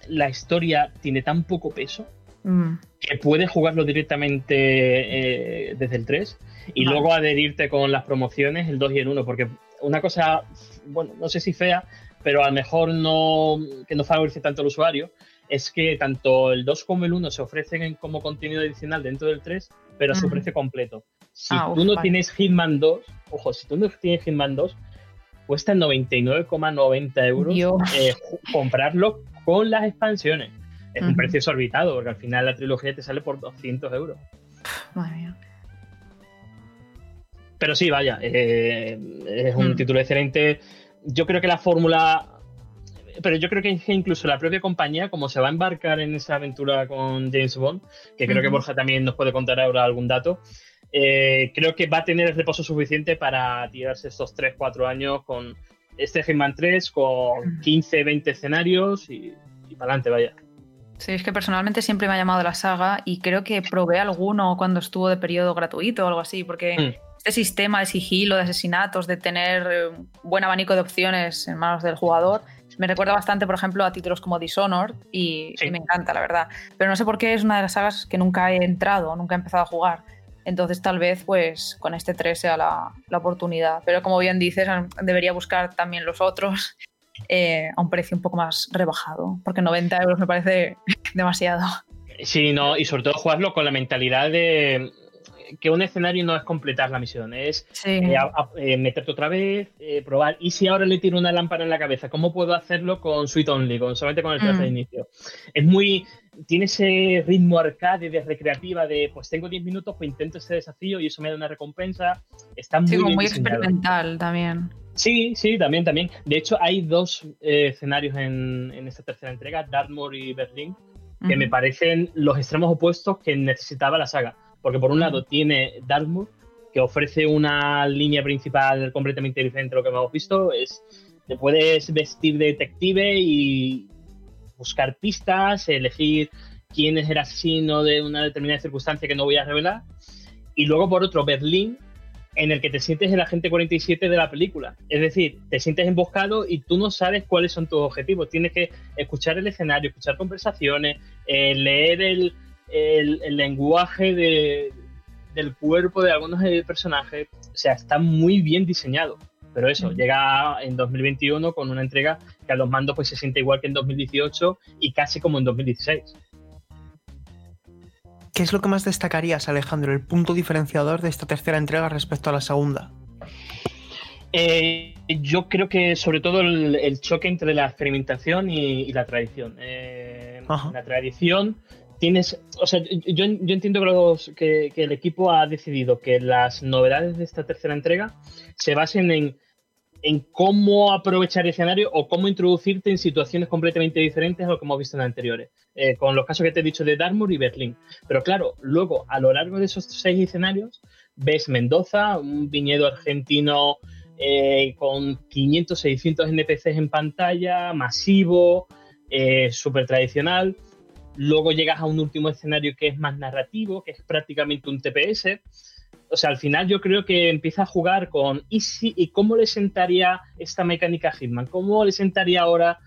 la historia tiene tan poco peso mm. que puedes jugarlo directamente eh, desde el 3 y luego adherirte con las promociones, el 2 y el 1, porque una cosa, bueno, no sé si fea, pero a lo mejor no, que no favorece tanto al usuario, es que tanto el 2 como el 1 se ofrecen como contenido adicional dentro del 3, pero se ofrece completo. Si ah, tú no tienes Hitman 2, ojo, si tú no tienes Hitman 2, cuesta 99,90 euros eh, comprarlo con las expansiones. Es un precio exorbitado, porque al final la trilogía te sale por 200 euros. Madre mía. Pero sí, vaya, eh, es un mm. título excelente yo creo que la fórmula pero yo creo que incluso la propia compañía, como se va a embarcar en esa aventura con James Bond, que creo que Borja también nos puede contar ahora algún dato, eh, creo que va a tener el reposo suficiente para tirarse estos 3-4 años con este Hitman 3, con 15, 20 escenarios y, para adelante, vaya. Sí, es que personalmente siempre me ha llamado la saga y creo que probé alguno cuando estuvo de periodo gratuito o algo así, porque mm este sistema de sigilo, de asesinatos, de tener eh, un buen abanico de opciones en manos del jugador, me recuerda bastante, por ejemplo, a títulos como Dishonored y, me encanta, la verdad. Pero no sé por qué es una de las sagas que nunca he entrado, nunca he empezado a jugar. Entonces tal vez pues con este 3 sea la, oportunidad. Pero como bien dices, debería buscar también los otros [LAUGHS] eh, a un precio un poco más rebajado, porque 90 euros me parece [LAUGHS] demasiado. Sí, no, y sobre todo jugarlo con la mentalidad de que un escenario no es completar la misión, es eh, eh, meterte otra vez, eh, probar. Y si ahora le tiro una lámpara en la cabeza, ¿cómo puedo hacerlo con Sweet Only, con, solamente con el traje de mm. inicio? Es muy. Tiene ese ritmo arcade de recreativa de pues tengo 10 minutos, pues intento ese desafío y eso me da una recompensa. Está muy, muy experimental también. Sí, sí, también, también. De hecho, hay dos escenarios en, en, esta tercera entrega, Dartmoor y Berlín, que me parecen los extremos opuestos que necesitaba la saga. Porque por un lado tiene Dartmouth, que ofrece una línea principal completamente diferente a lo que hemos visto. Es, te puedes vestir de detective y buscar pistas, elegir quién es el asesino de una determinada circunstancia que no voy a revelar. Y luego por otro, Berlín, en el que te sientes el agente 47 de la película. Es decir, te sientes emboscado y tú no sabes cuáles son tus objetivos. Tienes que escuchar el escenario, escuchar conversaciones, eh, leer el, el, lenguaje del cuerpo de algunos personajes, o sea, está muy bien diseñado. Pero eso, llega en 2021 con una entrega que a los mandos pues se siente igual que en 2018 y casi como en 2016. ¿Qué es lo que más destacarías, Alejandro, el punto diferenciador de esta tercera entrega respecto a la segunda? Eh, yo creo que sobre todo el, choque entre la experimentación y, la tradición. Eh, la tradición tienes, o sea, yo, entiendo que, el equipo ha decidido que las novedades de esta tercera entrega se basen en, en cómo aprovechar el escenario o cómo introducirte en situaciones completamente diferentes a lo que hemos visto en anteriores, eh, con los casos que te he dicho de Dartmoor y Berlín. Pero claro, luego a lo largo de esos seis escenarios ves Mendoza, un viñedo argentino eh, con 500, 600 NPCs en pantalla, masivo, eh, súper tradicional Luego llegas a un último escenario que es más narrativo, que es prácticamente un TPS. O sea, al final yo creo que empieza a jugar con ¿y, si, y cómo le sentaría esta mecánica a Hitman? ¿Cómo le sentaría ahora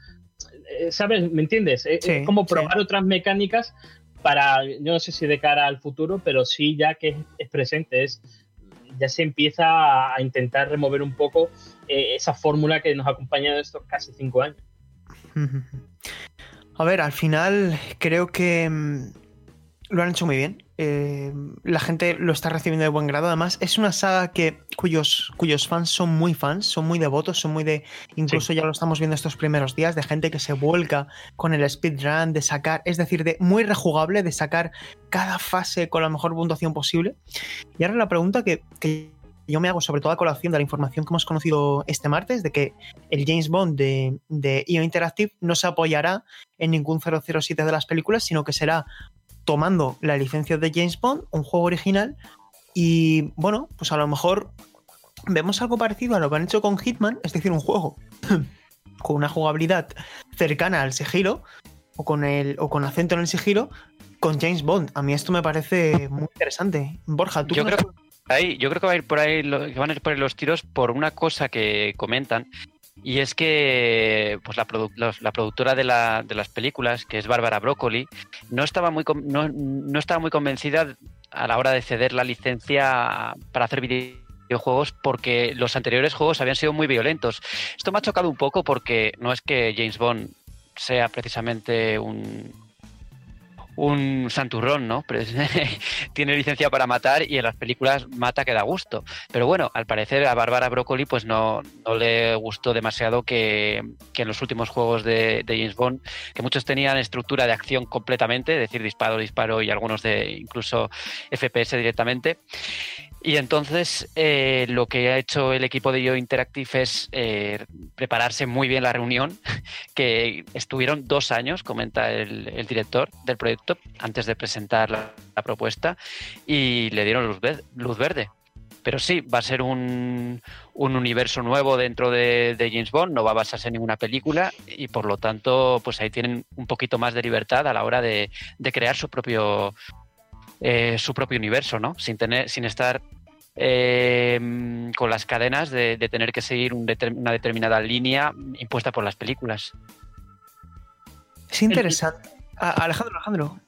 eh, ¿sabes? ¿Me entiendes? Es, Sí, es como sí. probar otras mecánicas para, yo no sé si de cara al futuro, pero sí ya que es, es presente, es ya se empieza a, a intentar remover un poco eh, esa fórmula que nos ha acompañado estos casi cinco años. A ver, al final creo que mm, lo han hecho muy bien. Eh, la gente lo está recibiendo de buen grado. Además, es una saga que cuyos, cuyos fans son muy fans, son muy devotos, son muy de. Incluso ya lo estamos viendo estos primeros días, de gente que se vuelca con el speedrun, de sacar, es decir, de muy rejugable, de sacar cada fase con la mejor puntuación posible. Y ahora la pregunta que, que yo me hago, sobre todo a colación de la información que hemos conocido este martes, de que el James Bond de, de IO Interactive no se apoyará en ningún 007 de las películas, sino que será tomando la licencia de James Bond, un juego original, y bueno, pues a lo mejor vemos algo parecido a lo que han hecho con Hitman, es decir, un juego [LAUGHS] con una jugabilidad cercana al sigilo, o con, el, o con acento en el sigilo, con James Bond. A mí esto me parece muy interesante. Borja, tú Yo creo que ahí, yo creo que va a ir por ahí, que van a ir por ahí los tiros por una cosa que comentan. Y es que pues la, la productora de, la- de las películas, que es Bárbara Broccoli, no estaba, muy no, no estaba muy convencida a la hora de ceder la licencia para hacer videojuegos porque los anteriores juegos habían sido muy violentos. Esto me ha chocado un poco porque no es que James Bond sea precisamente un, un santurrón, ¿no? Pero [LAUGHS] tiene licencia para matar y en las películas mata que da gusto. Pero bueno, al parecer a Bárbara Broccoli pues no, no le gustó demasiado que, que en los últimos juegos de, de James Bond, que muchos tenían estructura de acción completamente, es decir, disparo, disparo y algunos de incluso FPS directamente. Y entonces eh, lo que ha hecho el equipo de Yo Interactive es eh, prepararse muy bien la reunión, [LAUGHS] que estuvieron dos años, comenta el, director del proyecto, antes de presentar la, propuesta, y le dieron luz, luz verde. Pero sí, va a ser un, un universo nuevo dentro de, de James Bond, no va a basarse en ninguna película y por lo tanto, pues ahí tienen un poquito más de libertad a la hora de, de crear su propio eh, su propio universo, ¿no? Sin tener, sin estar eh, con las cadenas de, tener que seguir una determinada línea impuesta por las películas. Es interesante. Alejandro, Alejandro.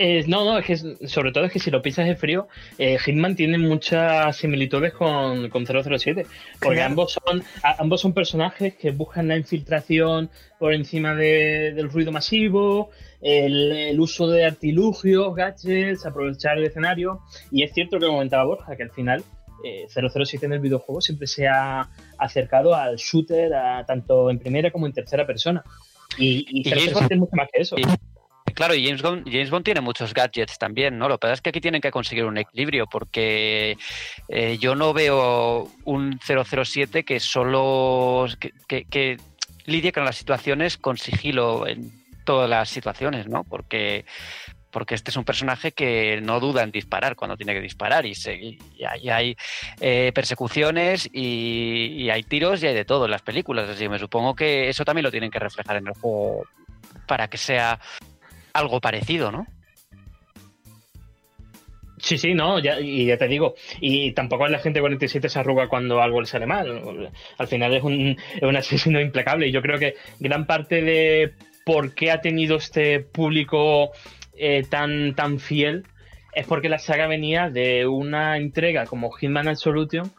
Eh, no, no, es que es- sobre todo es que si lo piensas en frío, eh, Hitman tiene muchas similitudes con, con 007, porque Claro. ambos son a- ambos son personajes que buscan la infiltración por encima de- del ruido masivo, el, el uso de artilugios, gadgets, aprovechar el escenario, y es cierto que comentaba Borja, que al final eh, 007 en el videojuego siempre se ha acercado al shooter, a, tanto en primera como en tercera persona. Y, y, Y 007 James es mucho más que eso. Claro, y James Bond, tiene muchos gadgets también, ¿no? Lo que pasa es que aquí tienen que conseguir un equilibrio, porque eh, yo no veo un 007 que solo que, lidie con las situaciones con sigilo en todas las situaciones, ¿no? Porque porque este es un personaje que no duda en disparar cuando tiene que disparar y hay, eh, persecuciones y, y hay tiros y hay de todo en las películas. Así que me supongo que eso también lo tienen que reflejar en el juego para que sea algo parecido, ¿no? Sí, sí, no, ya, y ya te digo, y tampoco la gente 47 se arruga cuando algo le sale mal. Al final es un, es un asesino implacable y yo creo que gran parte de por qué ha tenido este público eh, tan, tan fiel es porque la saga venía de una entrega como Hitman Absolution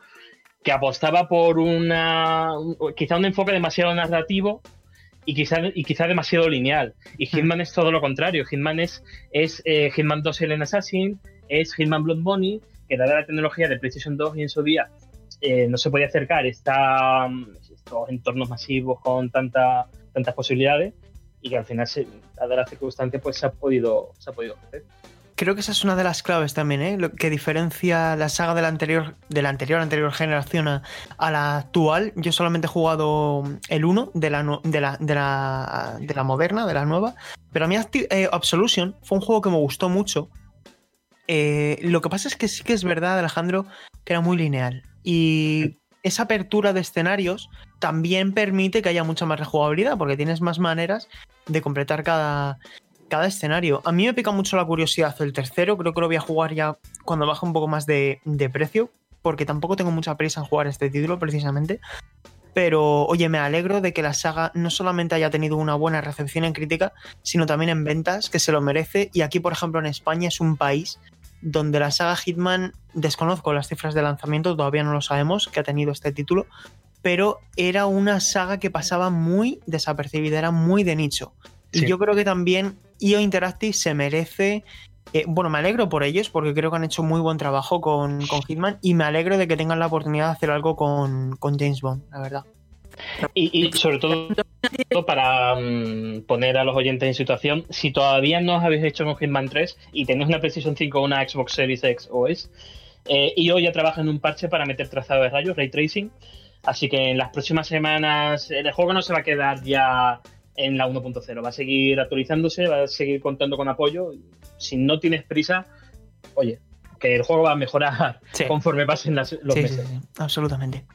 que apostaba por una quizá un enfoque demasiado narrativo y quizá, y quizá demasiado lineal. Y Hitman es todo lo contrario. Hitman es, es eh, Hitman 2 Alien Assassin, es Hitman Blood Money, que dada la tecnología de PlayStation 2 y en su día eh, no se podía acercar esta, estos entornos masivos con tanta, tantas posibilidades y que al final, se, dada las circunstancias, pues se ha podido, se ha podido hacer. Creo que esa es una de las claves también, ¿eh? Lo que diferencia la saga de la anterior, de la anterior, anterior generación a, la actual. Yo solamente he jugado el 1 de la, de la, de la, de la moderna, de la nueva. Pero a mí eh, Absolution fue un juego que me gustó mucho. Eh, lo que pasa es que sí que es verdad, Alejandro, que era muy lineal. Y esa apertura de escenarios también permite que haya mucha más rejugabilidad, porque tienes más maneras de completar cada, cada escenario. A mí me pica mucho la curiosidad el tercero, creo que lo voy a jugar ya cuando baje un poco más de, de precio, porque tampoco tengo mucha prisa en jugar este título precisamente. pero oye, me alegro de que la saga no solamente haya tenido una buena recepción en crítica, sino también en ventas, que se lo merece. Y aquí, por ejemplo, en España es un país donde la saga Hitman, desconozco las cifras de lanzamiento, todavía no lo sabemos, que ha tenido este título, pero era una saga que pasaba muy desapercibida, era muy de nicho. Y yo creo que también IO Interactive se merece. eh, bueno, me alegro por ellos porque creo que han hecho muy buen trabajo con, con Hitman y me alegro de que tengan la oportunidad de hacer algo con, con James Bond, la verdad. Y, y sobre todo para mm, poner a los oyentes en situación, si todavía no os habéis hecho con Hitman 3 y tenéis una PlayStation 5 o una Xbox Series X o S, eh, IO ya trabaja en un parche para meter trazado de rayos, ray tracing. Así que en las próximas semanas el juego no se va a quedar ya en la 1.0, va a seguir actualizándose, va a seguir contando con apoyo. Si no tienes prisa, oye, que el juego va a mejorar [LAUGHS] Sí. conforme pasen las- los Sí, sí, meses. sí, absolutamente.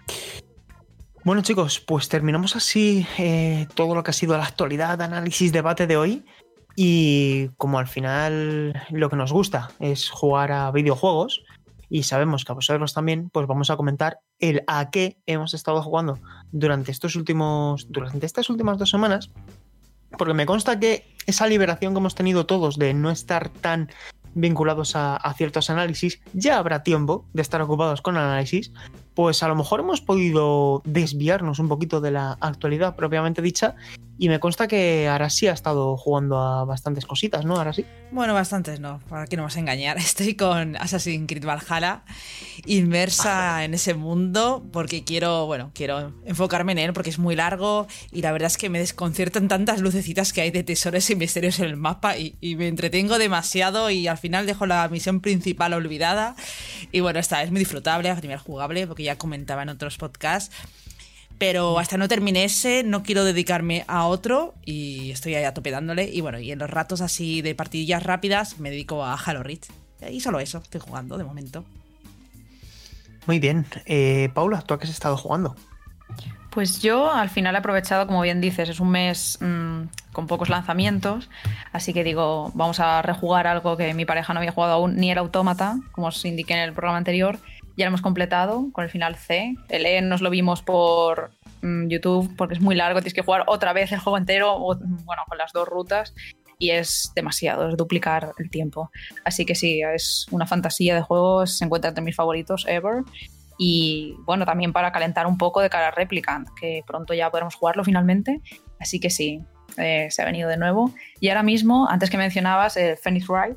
Bueno chicos, pues terminamos así eh, todo lo que ha sido la actualidad, análisis, debate de hoy. Y como al final lo que nos gusta es jugar a videojuegos y sabemos que a vosotros también, pues vamos a comentar el a qué hemos estado jugando durante estos últimos, durante estas últimas dos semanas. Porque me consta que esa liberación que hemos tenido todos de no estar tan vinculados a, a ciertos análisis, ya habrá tiempo de estar ocupados con análisis, pues a lo mejor hemos podido desviarnos un poquito de la actualidad propiamente dicha y me consta que Arasi ha estado jugando a bastantes cositas, ¿no? Arasi. Bueno, bastantes no, para que no vas a engañar. [LAUGHS] Estoy con Assassin's Creed Valhalla, inmersa en ese mundo, porque quiero, bueno, quiero enfocarme en él, porque es muy largo y la verdad es que me desconciertan tantas lucecitas que hay de tesoros y misterios en el mapa y, y me entretengo demasiado y al final dejo la misión principal olvidada. Y bueno, esta es muy disfrutable, a nivel jugable, porque ya comentaba en otros podcasts. Pero hasta no termine ese, no quiero dedicarme a otro y estoy ahí a tope dándole. Y bueno, y en los ratos así de partidillas rápidas me dedico a Halo Reach. Y solo eso, estoy jugando de momento. Muy bien. Eh, Paula, ¿tú a qué has estado jugando? Pues yo al final he aprovechado, como bien dices, es un mes mm, con pocos lanzamientos, así que digo, vamos a rejugar algo que mi pareja no había jugado aún, ni el Autómata, como os indiqué en el programa anterior. Ya lo hemos completado con el final C. El E nos lo vimos por mm, YouTube porque es muy largo, tienes que jugar otra vez el juego entero, o, bueno, con las dos rutas, y es demasiado, es duplicar el tiempo. Así que sí, es una fantasía de juegos, se encuentra entre mis favoritos ever. Y bueno, también para calentar un poco de cara a Replicant, que pronto ya podremos jugarlo finalmente. Así que sí, eh, se ha venido de nuevo. Y ahora mismo, antes que mencionabas el Phoenix Wright,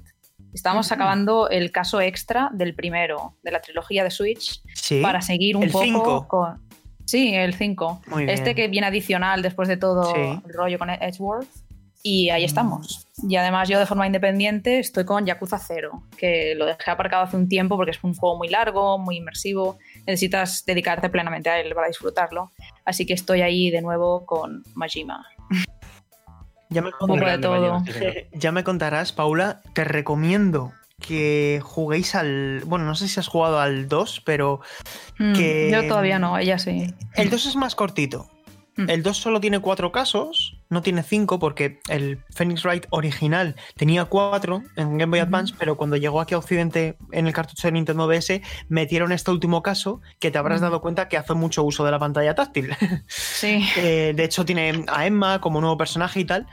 estamos acabando el caso extra del primero, de la trilogía de Switch, Sí. para seguir un ¿El poco cinco? con. Sí, el 5. Muy bien. Este que viene adicional después de todo Sí. el rollo con Edgeworth. Y ahí Mm. estamos. Y además yo de forma independiente estoy con Yakuza 0, que lo dejé aparcado hace un tiempo porque es un juego muy largo, muy inmersivo. Necesitas dedicarte plenamente a él para disfrutarlo. Así que estoy ahí de nuevo con Majima. Ya me, grande, todo. Ya me contarás, Paula. Te recomiendo que juguéis al. Bueno, no sé si has jugado al 2, pero Mm, Que- Yo todavía no, ella sí. el 2 es más cortito. Mm. El 2 solo tiene cuatro casos, no tiene cinco, porque el Phoenix Wright original tenía cuatro en Game Boy Advance, pero cuando llegó aquí a Occidente en el cartucho de Nintendo DS, metieron este último caso que te habrás dado cuenta que hace mucho uso de la pantalla táctil. [LAUGHS] Sí. Eh, de hecho, tiene a Emma como nuevo personaje y tal.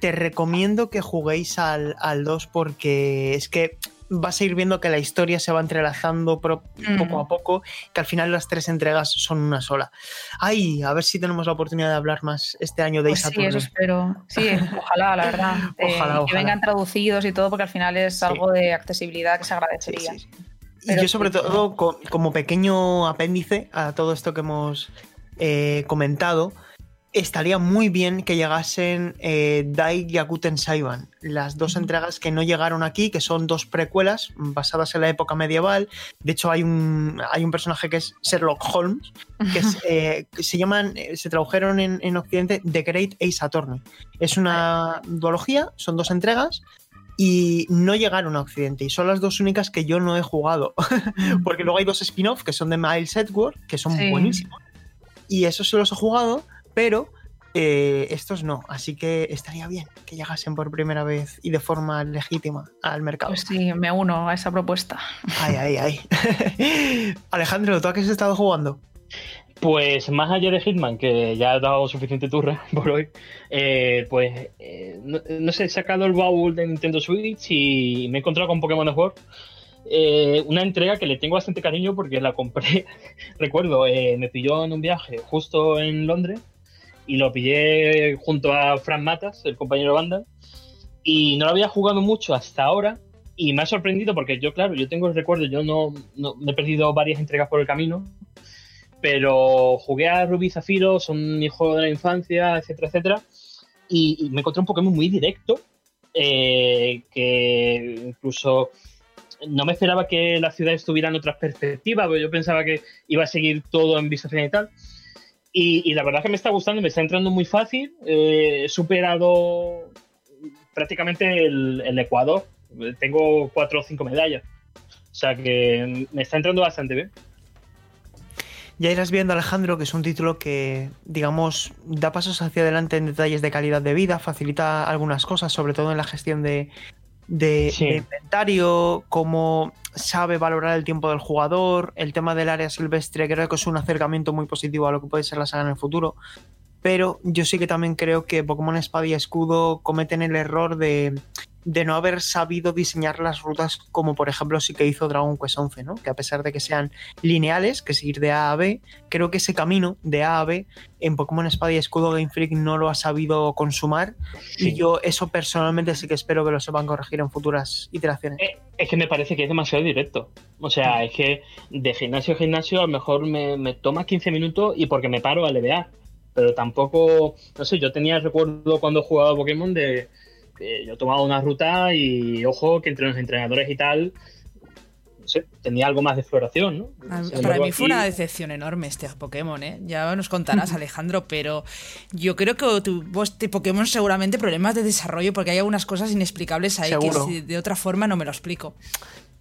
Te recomiendo que juguéis al, al 2 porque es que vas a ir viendo que la historia se va entrelazando Mm. poco a poco, que al final las tres entregas son una sola. Ay, a ver si tenemos la oportunidad de hablar más este año de Pues sí, eso espero. Sí, ojalá, la verdad. [LAUGHS] Eh, Ojalá, Que vengan traducidos y todo, porque al final es Sí. algo de accesibilidad que se agradecería. sí, sí. Y yo sobre todo, co- como pequeño apéndice a todo esto que hemos eh, comentado, estaría muy bien que llegasen eh, Dai Yakuten Saiban, las dos entregas que no llegaron aquí, que son dos precuelas basadas en la época medieval. De hecho, hay un, hay un personaje que es Sherlock Holmes, que, es, [LAUGHS] eh, que se llaman, eh, se tradujeron en, en Occidente The Great Ace Attorney. Es una duología, son dos entregas. Y no llegaron a Occidente, y son las dos únicas que yo no he jugado. [LAUGHS] Porque luego hay dos spin-off que son de Miles Edward, que son Sí. buenísimos. Y esos se los he jugado, pero eh, estos no. Así que estaría bien que llegasen por primera vez y de forma legítima al mercado. Pues sí, me uno a esa propuesta. Ay, ay, ay. [LAUGHS] Alejandro, ¿tú a qué has estado jugando? Pues más allá de Hitman, que ya he dado suficiente turra [LAUGHS] por hoy, eh, pues eh, no, sé, he sacado el baúl de Nintendo Switch y me he encontrado con Pokémon Sword. Eh, una entrega que le tengo bastante cariño porque la compré, [LAUGHS] recuerdo, me pilló en un viaje justo en Londres y lo pillé junto a Fran Matas, el compañero banda, y no lo había jugado mucho hasta ahora y me ha sorprendido porque yo, claro, yo tengo el recuerdo, yo no, no me he perdido varias entregas por el camino pero jugué a Ruby Zafiro, son mi juego de la infancia, etcétera, etcétera, y, me encontré un Pokémon muy directo, eh, que incluso no me esperaba que la ciudad estuviera en otras perspectivas, porque yo pensaba que iba a seguir todo en vista final y tal. Y, la verdad que me está gustando, me está entrando muy fácil. Eh, he superado prácticamente el, el, Ecuador. Tengo cuatro o cinco medallas. O sea que me está entrando bastante bien. Ya irás viendo, Alejandro, que es un título que, digamos, da pasos hacia adelante en detalles de calidad de vida, facilita algunas cosas, sobre todo en la gestión de, inventario, cómo sabe valorar el tiempo del jugador, el tema del área silvestre, creo que es un acercamiento muy positivo a lo que puede ser la saga en el futuro. Pero yo sí que también creo que Pokémon Espada y Escudo cometen el error de de no haber sabido diseñar las rutas como por ejemplo sí que hizo Dragon Quest 11, ¿no? Que a pesar de que sean lineales, que seguir de A a B, creo que ese camino de A a B en Pokémon Espada y Escudo Game Freak no lo ha sabido consumar y yo eso personalmente sí que espero que lo sepan corregir en futuras iteraciones. Eh, es que me parece que es demasiado directo. O sea, es que de gimnasio a gimnasio a lo mejor me, me toma 15 minutos y porque me paro a LBA. Pero tampoco, no sé, yo tenía el recuerdo cuando jugaba Pokémon de yo he tomado una ruta y ojo que entre los entrenadores y tal, no sé, tenía algo más de exploración, ¿no? Para mí fue una decepción enorme este Pokémon, ¿eh? Ya nos [LAUGHS] contarás, Alejandro, pero yo creo que tu, este Pokémon seguramente problemas de desarrollo porque hay algunas cosas inexplicables ahí que de otra forma no me lo explico.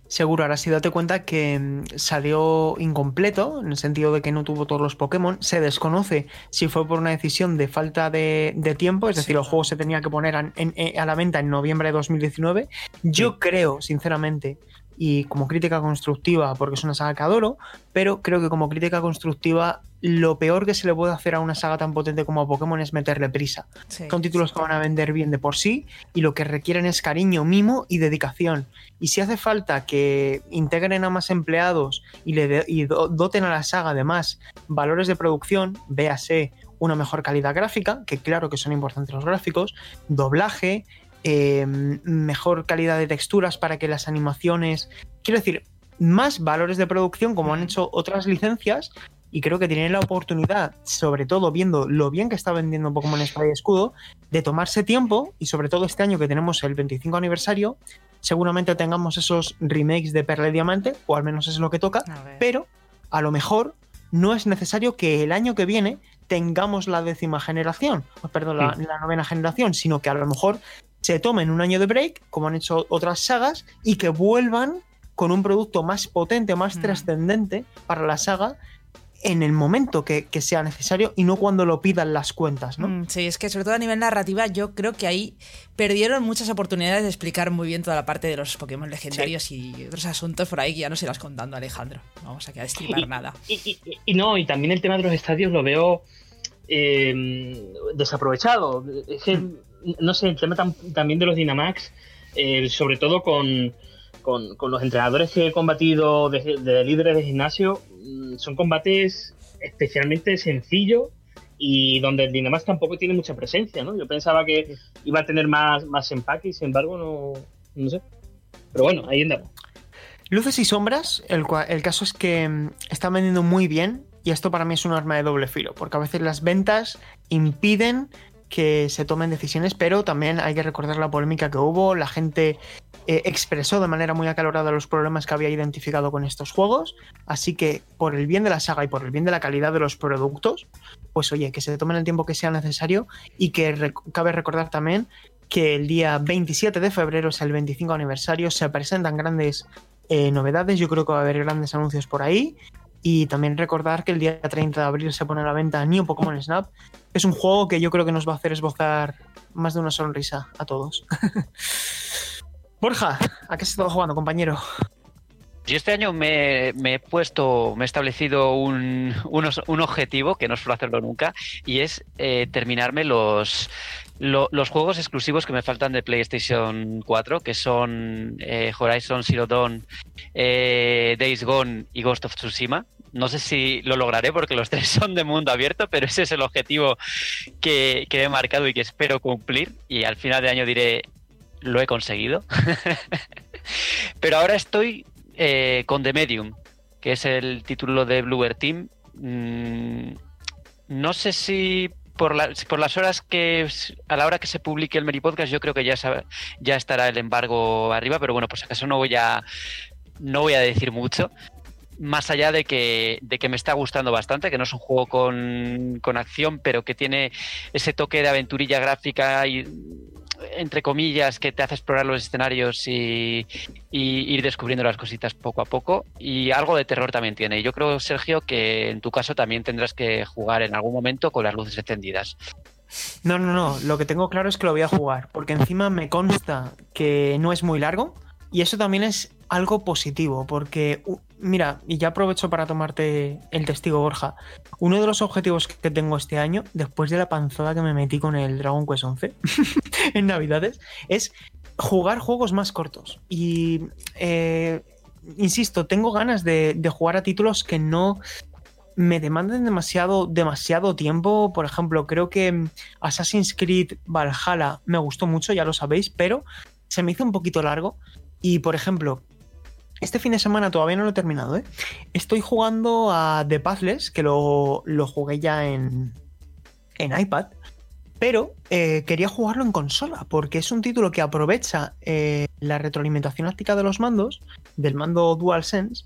Seguro, ahora sí date cuenta que mm, salió incompleto, en el sentido de que no tuvo todos los Pokémon. Se desconoce si fue por una decisión de falta de, tiempo, es decir, el juego se tenía que poner a, la venta en noviembre de 2019. Yo creo, sinceramente, y como crítica constructiva, porque es una saga que adoro, pero creo que como crítica constructiva lo peor que se le puede hacer a una saga tan potente como Pokémon es meterle prisa. Son títulos que van a vender bien de por sí y lo que requieren es cariño, mimo y dedicación. Y si hace falta que integren a más empleados y, le doten a la saga de más valores de producción, véase una mejor calidad gráfica, que claro que son importantes los gráficos, doblaje, Em, mejor calidad de texturas para que las animaciones, quiero decir, más valores de producción como han hecho otras licencias y creo que tienen la oportunidad, sobre todo viendo lo bien que está vendiendo Pokémon Espada y Escudo, de tomarse tiempo y sobre todo este año que tenemos el 25 aniversario, seguramente tengamos esos remakes de Perla y Diamante, o al menos es lo que toca, pero a lo mejor no es necesario que el año que viene tengamos la décima generación, perdón, la, la, novena generación, sino que a lo mejor se tomen un año de break, como han hecho otras sagas, y que vuelvan con un producto más potente, más mm. trascendente para la saga en el momento que, sea necesario y no cuando lo pidan las cuentas, ¿no? Mm, sí, es que sobre todo a nivel narrativa yo creo que ahí perdieron muchas oportunidades de explicar muy bien toda la parte de los Pokémon legendarios y otros asuntos por ahí que ya no se las contando Alejandro. No vamos a quedar nada. Y, no, y también el tema de los estadios lo veo eh, desaprovechado. Es que mm no sé, el tema también de los Dynamax, eh, sobre todo con, los entrenadores que he combatido de, líderes de gimnasio, mm, son combates especialmente sencillos y donde el Dynamax tampoco tiene mucha presencia, ¿no? Yo pensaba que iba a tener más, más empaque y sin embargo no, no sé. Pero bueno, ahí andamos. Luces y sombras, el, el caso es que mm, están vendiendo muy bien y esto para mí es un arma de doble filo, porque a veces las ventas impiden que se tomen decisiones, pero también hay que recordar la polémica que hubo, la gente eh, expresó de manera muy acalorada los problemas que había identificado con estos juegos, así que por el bien de la saga y por el bien de la calidad de los productos, pues oye, que se tomen el tiempo que sea necesario y que cabe recordar también que el día 27 de febrero es el 25 aniversario, se presentan grandes eh, novedades, yo creo que va a haber grandes anuncios por ahí y también recordar que el día 30 de abril se pone a la venta New Pokémon Snap. Es un juego que yo creo que nos va a hacer esbozar más de una sonrisa a todos. [LAUGHS] Borja, ¿a qué se está jugando, compañero? Yo este año me, he puesto, me he establecido un, un objetivo, que no suelo hacerlo nunca, y es eh, terminarme los, lo- los juegos exclusivos que me faltan de PlayStation 4, que son eh, Horizon Zero Dawn, eh, Days Gone y Ghost of Tsushima. No sé si lo lograré porque los [LAUGHS] tres son de mundo abierto, pero ese es el objetivo que he marcado y que espero cumplir. Y al final de año diré, lo he conseguido. [LAUGHS] pero ahora estoy eh, con The Medium, que es el título de Bluer Team. Mm, no sé si por, por las horas que a la hora que se publique el Meri Podcast, yo creo que ya, ya estará el embargo arriba, pero bueno, por si acaso no voy a no voy a decir mucho. Más allá de que, de que me está gustando bastante, que no es un juego con, con acción, pero que tiene ese toque de aventurilla gráfica y entre comillas que te hace explorar los escenarios y, y ir descubriendo las cositas poco a poco. Y algo de terror también tiene. Yo creo, Sergio, que en tu caso también tendrás que jugar en algún momento con las luces encendidas. No, no, no. Lo que tengo claro es que lo voy a jugar. Porque encima me consta que no es muy largo. Y eso también es algo positivo. Porque, mira, y ya aprovecho para tomarte el testigo, Borja. Uno de los objetivos que tengo este año, después de la panzada que me metí con el Dragon Quest 11 [LAUGHS] en Navidades, es jugar juegos más cortos. Y, eh, insisto, tengo ganas de, jugar a títulos que no me demanden demasiado, demasiado tiempo. Por ejemplo, creo que Assassin's Creed Valhalla me gustó mucho, ya lo sabéis, pero se me hizo un poquito largo. Y por ejemplo, este fin de semana todavía no lo he terminado, ¿eh? Estoy jugando a The Pathless, que lo, lo jugué ya en, en iPad. Pero eh, quería jugarlo en consola, porque es un título que aprovecha eh, la retroalimentación óptica de los mandos, del mando DualSense,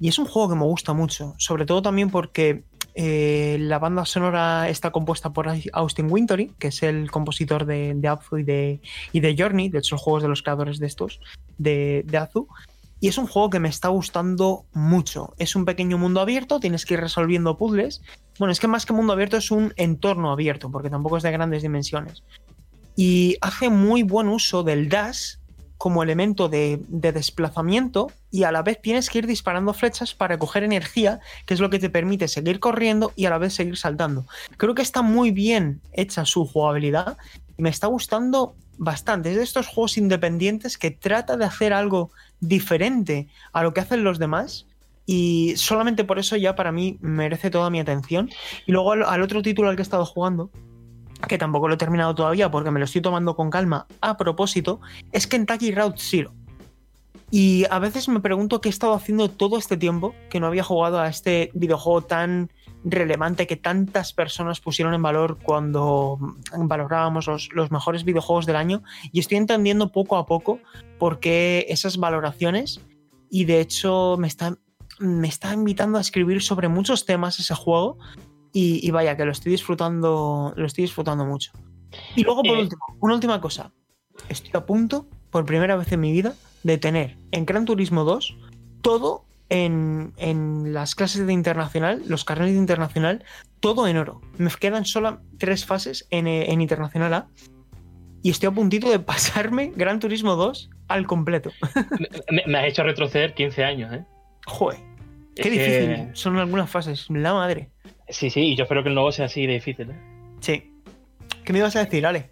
y es un juego que me gusta mucho, sobre todo también porque eh, la banda sonora está compuesta por Austin Wintory, que es el compositor de, de Abzu y de, y de Journey, de hecho, los juegos de los creadores de estos, de, de Azu. Y es un juego que me está gustando mucho. Es un pequeño mundo abierto, tienes que ir resolviendo puzzles. Bueno, es que más que mundo abierto es un entorno abierto, porque tampoco es de grandes dimensiones. Y hace muy buen uso del dash como elemento de, de desplazamiento y a la vez tienes que ir disparando flechas para coger energía, que es lo que te permite seguir corriendo y a la vez seguir saltando. Creo que está muy bien hecha su jugabilidad y me está gustando bastante. Es de estos juegos independientes que trata de hacer algo diferente a lo que hacen los demás y solamente por eso ya para mí merece toda mi atención. Y luego al, otro título al que he estado jugando, que tampoco lo he terminado todavía porque me lo estoy tomando con calma a propósito, es Kentucky Route Zero. Y a veces me pregunto qué he estado haciendo todo este tiempo que no había jugado a este videojuego tan relevante que tantas personas pusieron en valor cuando valorábamos los, los mejores videojuegos del año. Y estoy entendiendo poco a poco por qué esas valoraciones. Y de hecho me está, me está invitando a escribir sobre muchos temas ese juego. Y, y vaya, que lo estoy disfrutando, lo estoy disfrutando mucho. Y luego, por Eh. último, una última cosa. Estoy a punto, por primera vez en mi vida, de tener en Gran Turismo 2 todo en, en las clases de internacional, los carneles de internacional, todo en oro. Me quedan solo tres fases en, eh, en internacional A. Y estoy a puntito de [LAUGHS] pasarme Gran Turismo 2 al completo. [LAUGHS] Me, me has hecho retroceder 15 años, ¿eh? Joder, qué Es que- difícil son algunas fases, la madre. Sí, sí, y yo espero que el nuevo sea así de difícil, ¿eh? Sí. ¿Qué me ibas a decir, Ale?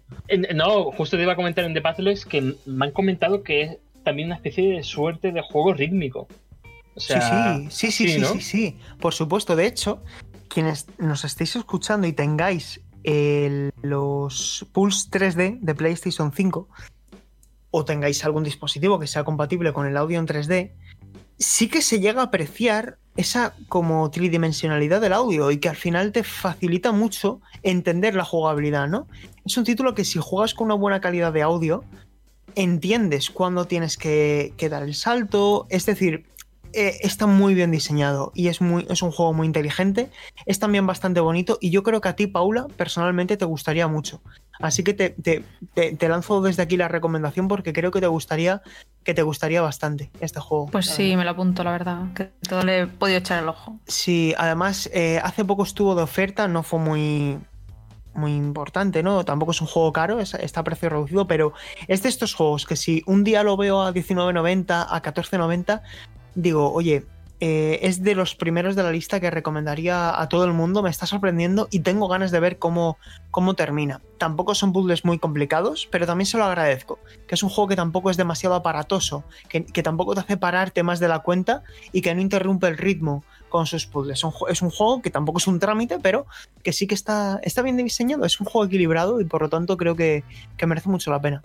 No, justo te iba a comentar en The Pathless que me han comentado que es también una especie de suerte de juego rítmico. O sea, sí, sí, sí, sí, sí, ¿no? sí, sí. Por supuesto. De hecho, quienes nos estéis escuchando y tengáis el- los Pulse 3D de PlayStation 5 o tengáis algún dispositivo que sea compatible con el audio en 3D, sí que se llega a apreciar esa como tridimensionalidad del audio y que al final te facilita mucho entender la jugabilidad, ¿no? Es un título que si juegas con una buena calidad de audio, entiendes cuándo tienes que, dar el salto, es decir, eh, está muy bien diseñado y es, muy, es un juego muy inteligente, es también bastante bonito y yo creo que a ti, Paula, personalmente te gustaría mucho. Así que te- te lanzo desde aquí la recomendación porque creo que te gustaría, que te gustaría bastante este juego. Pues sí, me lo apunto, la verdad. Que todo le he podido echar el ojo. Sí, además eh, hace poco estuvo de oferta, no fue muy, muy importante, ¿no? Tampoco es un juego caro, es- está a precio reducido, pero es de estos juegos que si un día lo veo a 19.90, a 14.90, digo, oye, eh, es de los primeros de la lista que recomendaría a todo el mundo, me está sorprendiendo y tengo ganas de ver cómo, cómo termina. Tampoco son puzzles muy complicados, pero también se lo agradezco, que es un juego que tampoco es demasiado aparatoso, que, que tampoco te hace pararte más de la cuenta y que no interrumpe el ritmo con sus puzzles. Es un, juego que tampoco es un trámite, pero que sí que está, está bien diseñado, es un juego equilibrado y por lo tanto creo que, que merece mucho la pena.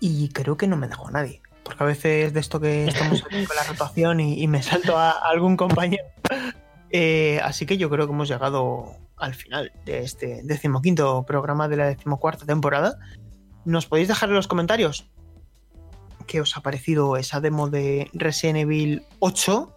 Y creo que no me dejo a nadie. Porque a veces de esto que estamos con la rotación y, me salto a, a algún compañero. Eh, así que yo creo que hemos llegado al final de este decimoquinto programa de la decimocuarta temporada. ¿Nos podéis dejar en los comentarios qué os ha parecido esa demo de Resident Evil 8?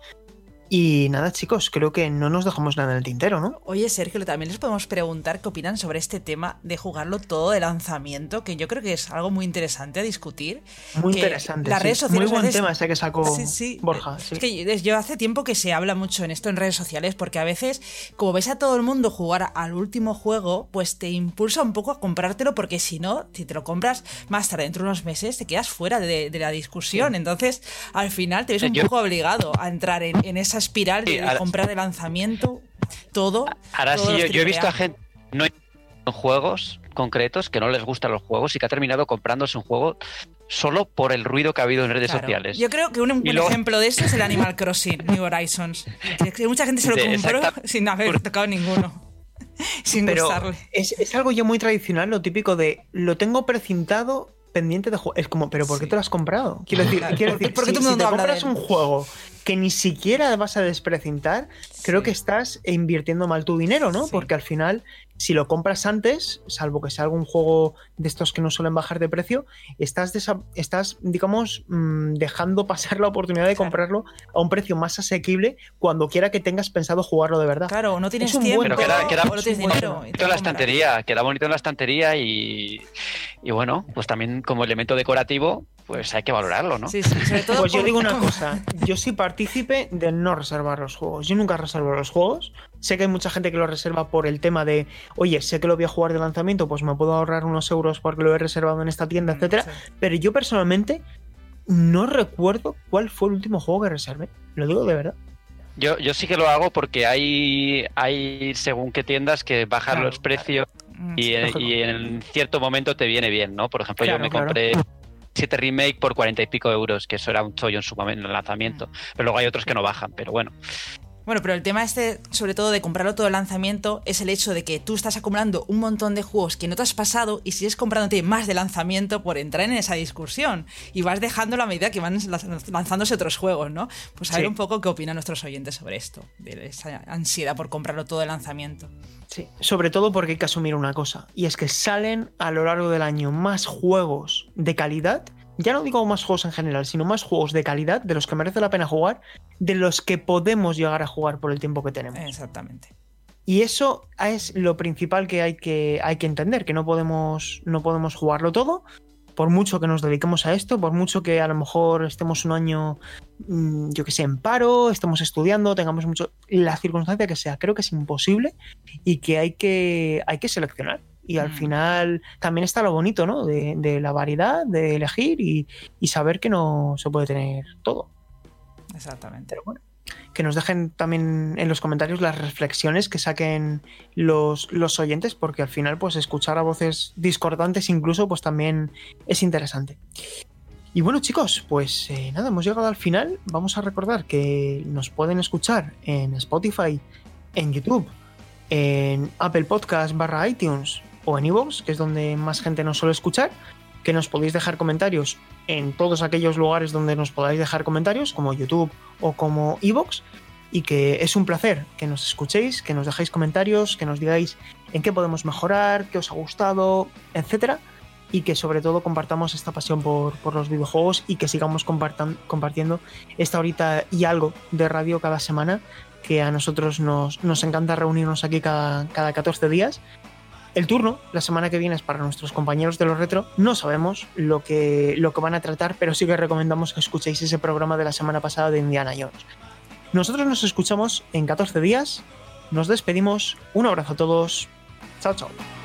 Y nada, chicos, creo que no nos dejamos nada en el tintero, ¿no? Oye, Sergio, también les podemos preguntar qué opinan sobre este tema de jugarlo todo de lanzamiento, que yo creo que es algo muy interesante a discutir. Muy que interesante. las sí. redes sociales Muy buen veces- tema ese que sacó Sí, sí. Borja. Es que yo- yo hace tiempo que se habla mucho en esto en redes sociales, porque a veces, como ves a todo el mundo jugar al último juego, pues te impulsa un poco a comprártelo, porque si no, si te lo compras más tarde, dentro de unos meses, te quedas fuera de, de la discusión. Entonces, al final te ves un Yo- poco obligado a entrar en, en esa espiral de, Sí, de ahora- comprar de lanzamiento todo. Ahora sí, yo, yo he visto a gente no en juegos concretos que no les gustan los juegos y que ha terminado comprándose un juego solo por el ruido que ha habido en redes Claro. sociales. Yo creo que un, un Y luego- ejemplo de esto es el Animal Crossing New Horizons. [LAUGHS] Mucha gente se lo compró sin haber tocado ninguno. [LAUGHS] Sin Pero gustarle. es, es algo ya muy tradicional, lo típico de lo tengo precintado pendiente de juego. Es como, pero ¿por qué Sí. te lo has comprado? Quiero [LAUGHS] decir, Claro. quiero ¿Por qué- decir por qué si, todo el si mundo te de compras un juego que ni siquiera vas a desprecintar, creo que estás invirtiendo mal tu dinero, ¿no? Sí. Porque al final, si lo compras antes, salvo que sea algún juego de estos que no suelen bajar de precio, estás, estás digamos, mm, dejando pasar la oportunidad de Claro. comprarlo a un precio más asequible cuando quiera que tengas pensado jugarlo de verdad. Claro, no tienes Es un tiempo buen Pero que era- que era- o no tienes es un buen dinero. bonito en la estantería, queda bonito en la estantería y, y bueno, pues también como elemento decorativo, pues hay que valorarlo, ¿no? Sí, sí, sobre todo Pues yo digo una cosa, yo soy partícipe de no reservar los juegos. Yo nunca reservo los juegos. Sé que hay mucha gente que lo reserva por el tema de, oye, sé que lo voy a jugar de lanzamiento, pues me puedo ahorrar unos euros porque lo he reservado en esta tienda, Mm, etcétera. sí. Pero yo personalmente no recuerdo cuál fue el último juego que reservé. Lo digo de verdad. Yo, yo sí que lo hago porque hay, hay según qué tiendas que bajan Claro, los precios Mm, y, y en cierto momento te viene bien, ¿no? Por ejemplo, Claro, yo me claro. compré 7 Remake por 40 y pico euros, que eso era un chollo en su momento en el lanzamiento. Pero luego hay otros que no bajan, pero bueno. Bueno, pero el tema este, sobre todo de comprarlo todo el lanzamiento, es el hecho de que tú estás acumulando un montón de juegos que no te has pasado y sigues comprándote más de lanzamiento por entrar en esa discusión. Y vas dejando a medida que van lanz- lanzándose otros juegos, ¿no? Pues a ver Sí. un poco qué opinan nuestros oyentes sobre esto, de esa ansiedad por comprarlo todo de lanzamiento. Sí. Sobre todo porque hay que asumir una cosa, y es que salen a lo largo del año más juegos de calidad. Ya no digo más juegos en general, sino más juegos de calidad de los que merece la pena jugar, de los que podemos llegar a jugar por el tiempo que tenemos. Exactamente. Y eso es lo principal que hay que, hay que entender, que no podemos, no podemos jugarlo todo, por mucho que nos dediquemos a esto, por mucho que a lo mejor estemos un año, mm, yo que sé, en paro, estemos estudiando, tengamos mucho, la circunstancia que sea, creo que es imposible y que hay que, hay que seleccionar. Y al Mm. final también está lo bonito, ¿no? De, de la variedad, de elegir y, y saber que no se puede tener todo. Exactamente. Pero bueno, que nos dejen también en los comentarios las reflexiones que saquen los, los oyentes, porque al final, pues escuchar a voces discordantes incluso, pues también es interesante. Y bueno, chicos, pues eh, nada, hemos llegado al final. Vamos a recordar que nos pueden escuchar en Spotify, en YouTube, en Apple Podcast barra iTunes o en iVoox, que es donde más gente nos suele escuchar. Que nos podéis dejar comentarios en todos aquellos lugares donde nos podáis dejar comentarios, como YouTube o como iVoox. Y que es un placer que nos escuchéis, que nos dejéis comentarios, que nos digáis en qué podemos mejorar, qué os ha gustado, etcétera y que sobre todo compartamos esta pasión por, por los videojuegos y que sigamos compartiendo esta horita y algo de radio cada semana, que a nosotros nos, nos encanta reunirnos aquí cada, cada 14 días. El turno, la semana que viene, es para nuestros compañeros de los retro. No sabemos lo que, lo que van a tratar, pero sí que recomendamos que escuchéis ese programa de la semana pasada de Indiana Jones. Nosotros nos escuchamos en 14 días. Nos despedimos. Un abrazo a todos. Chao, chao.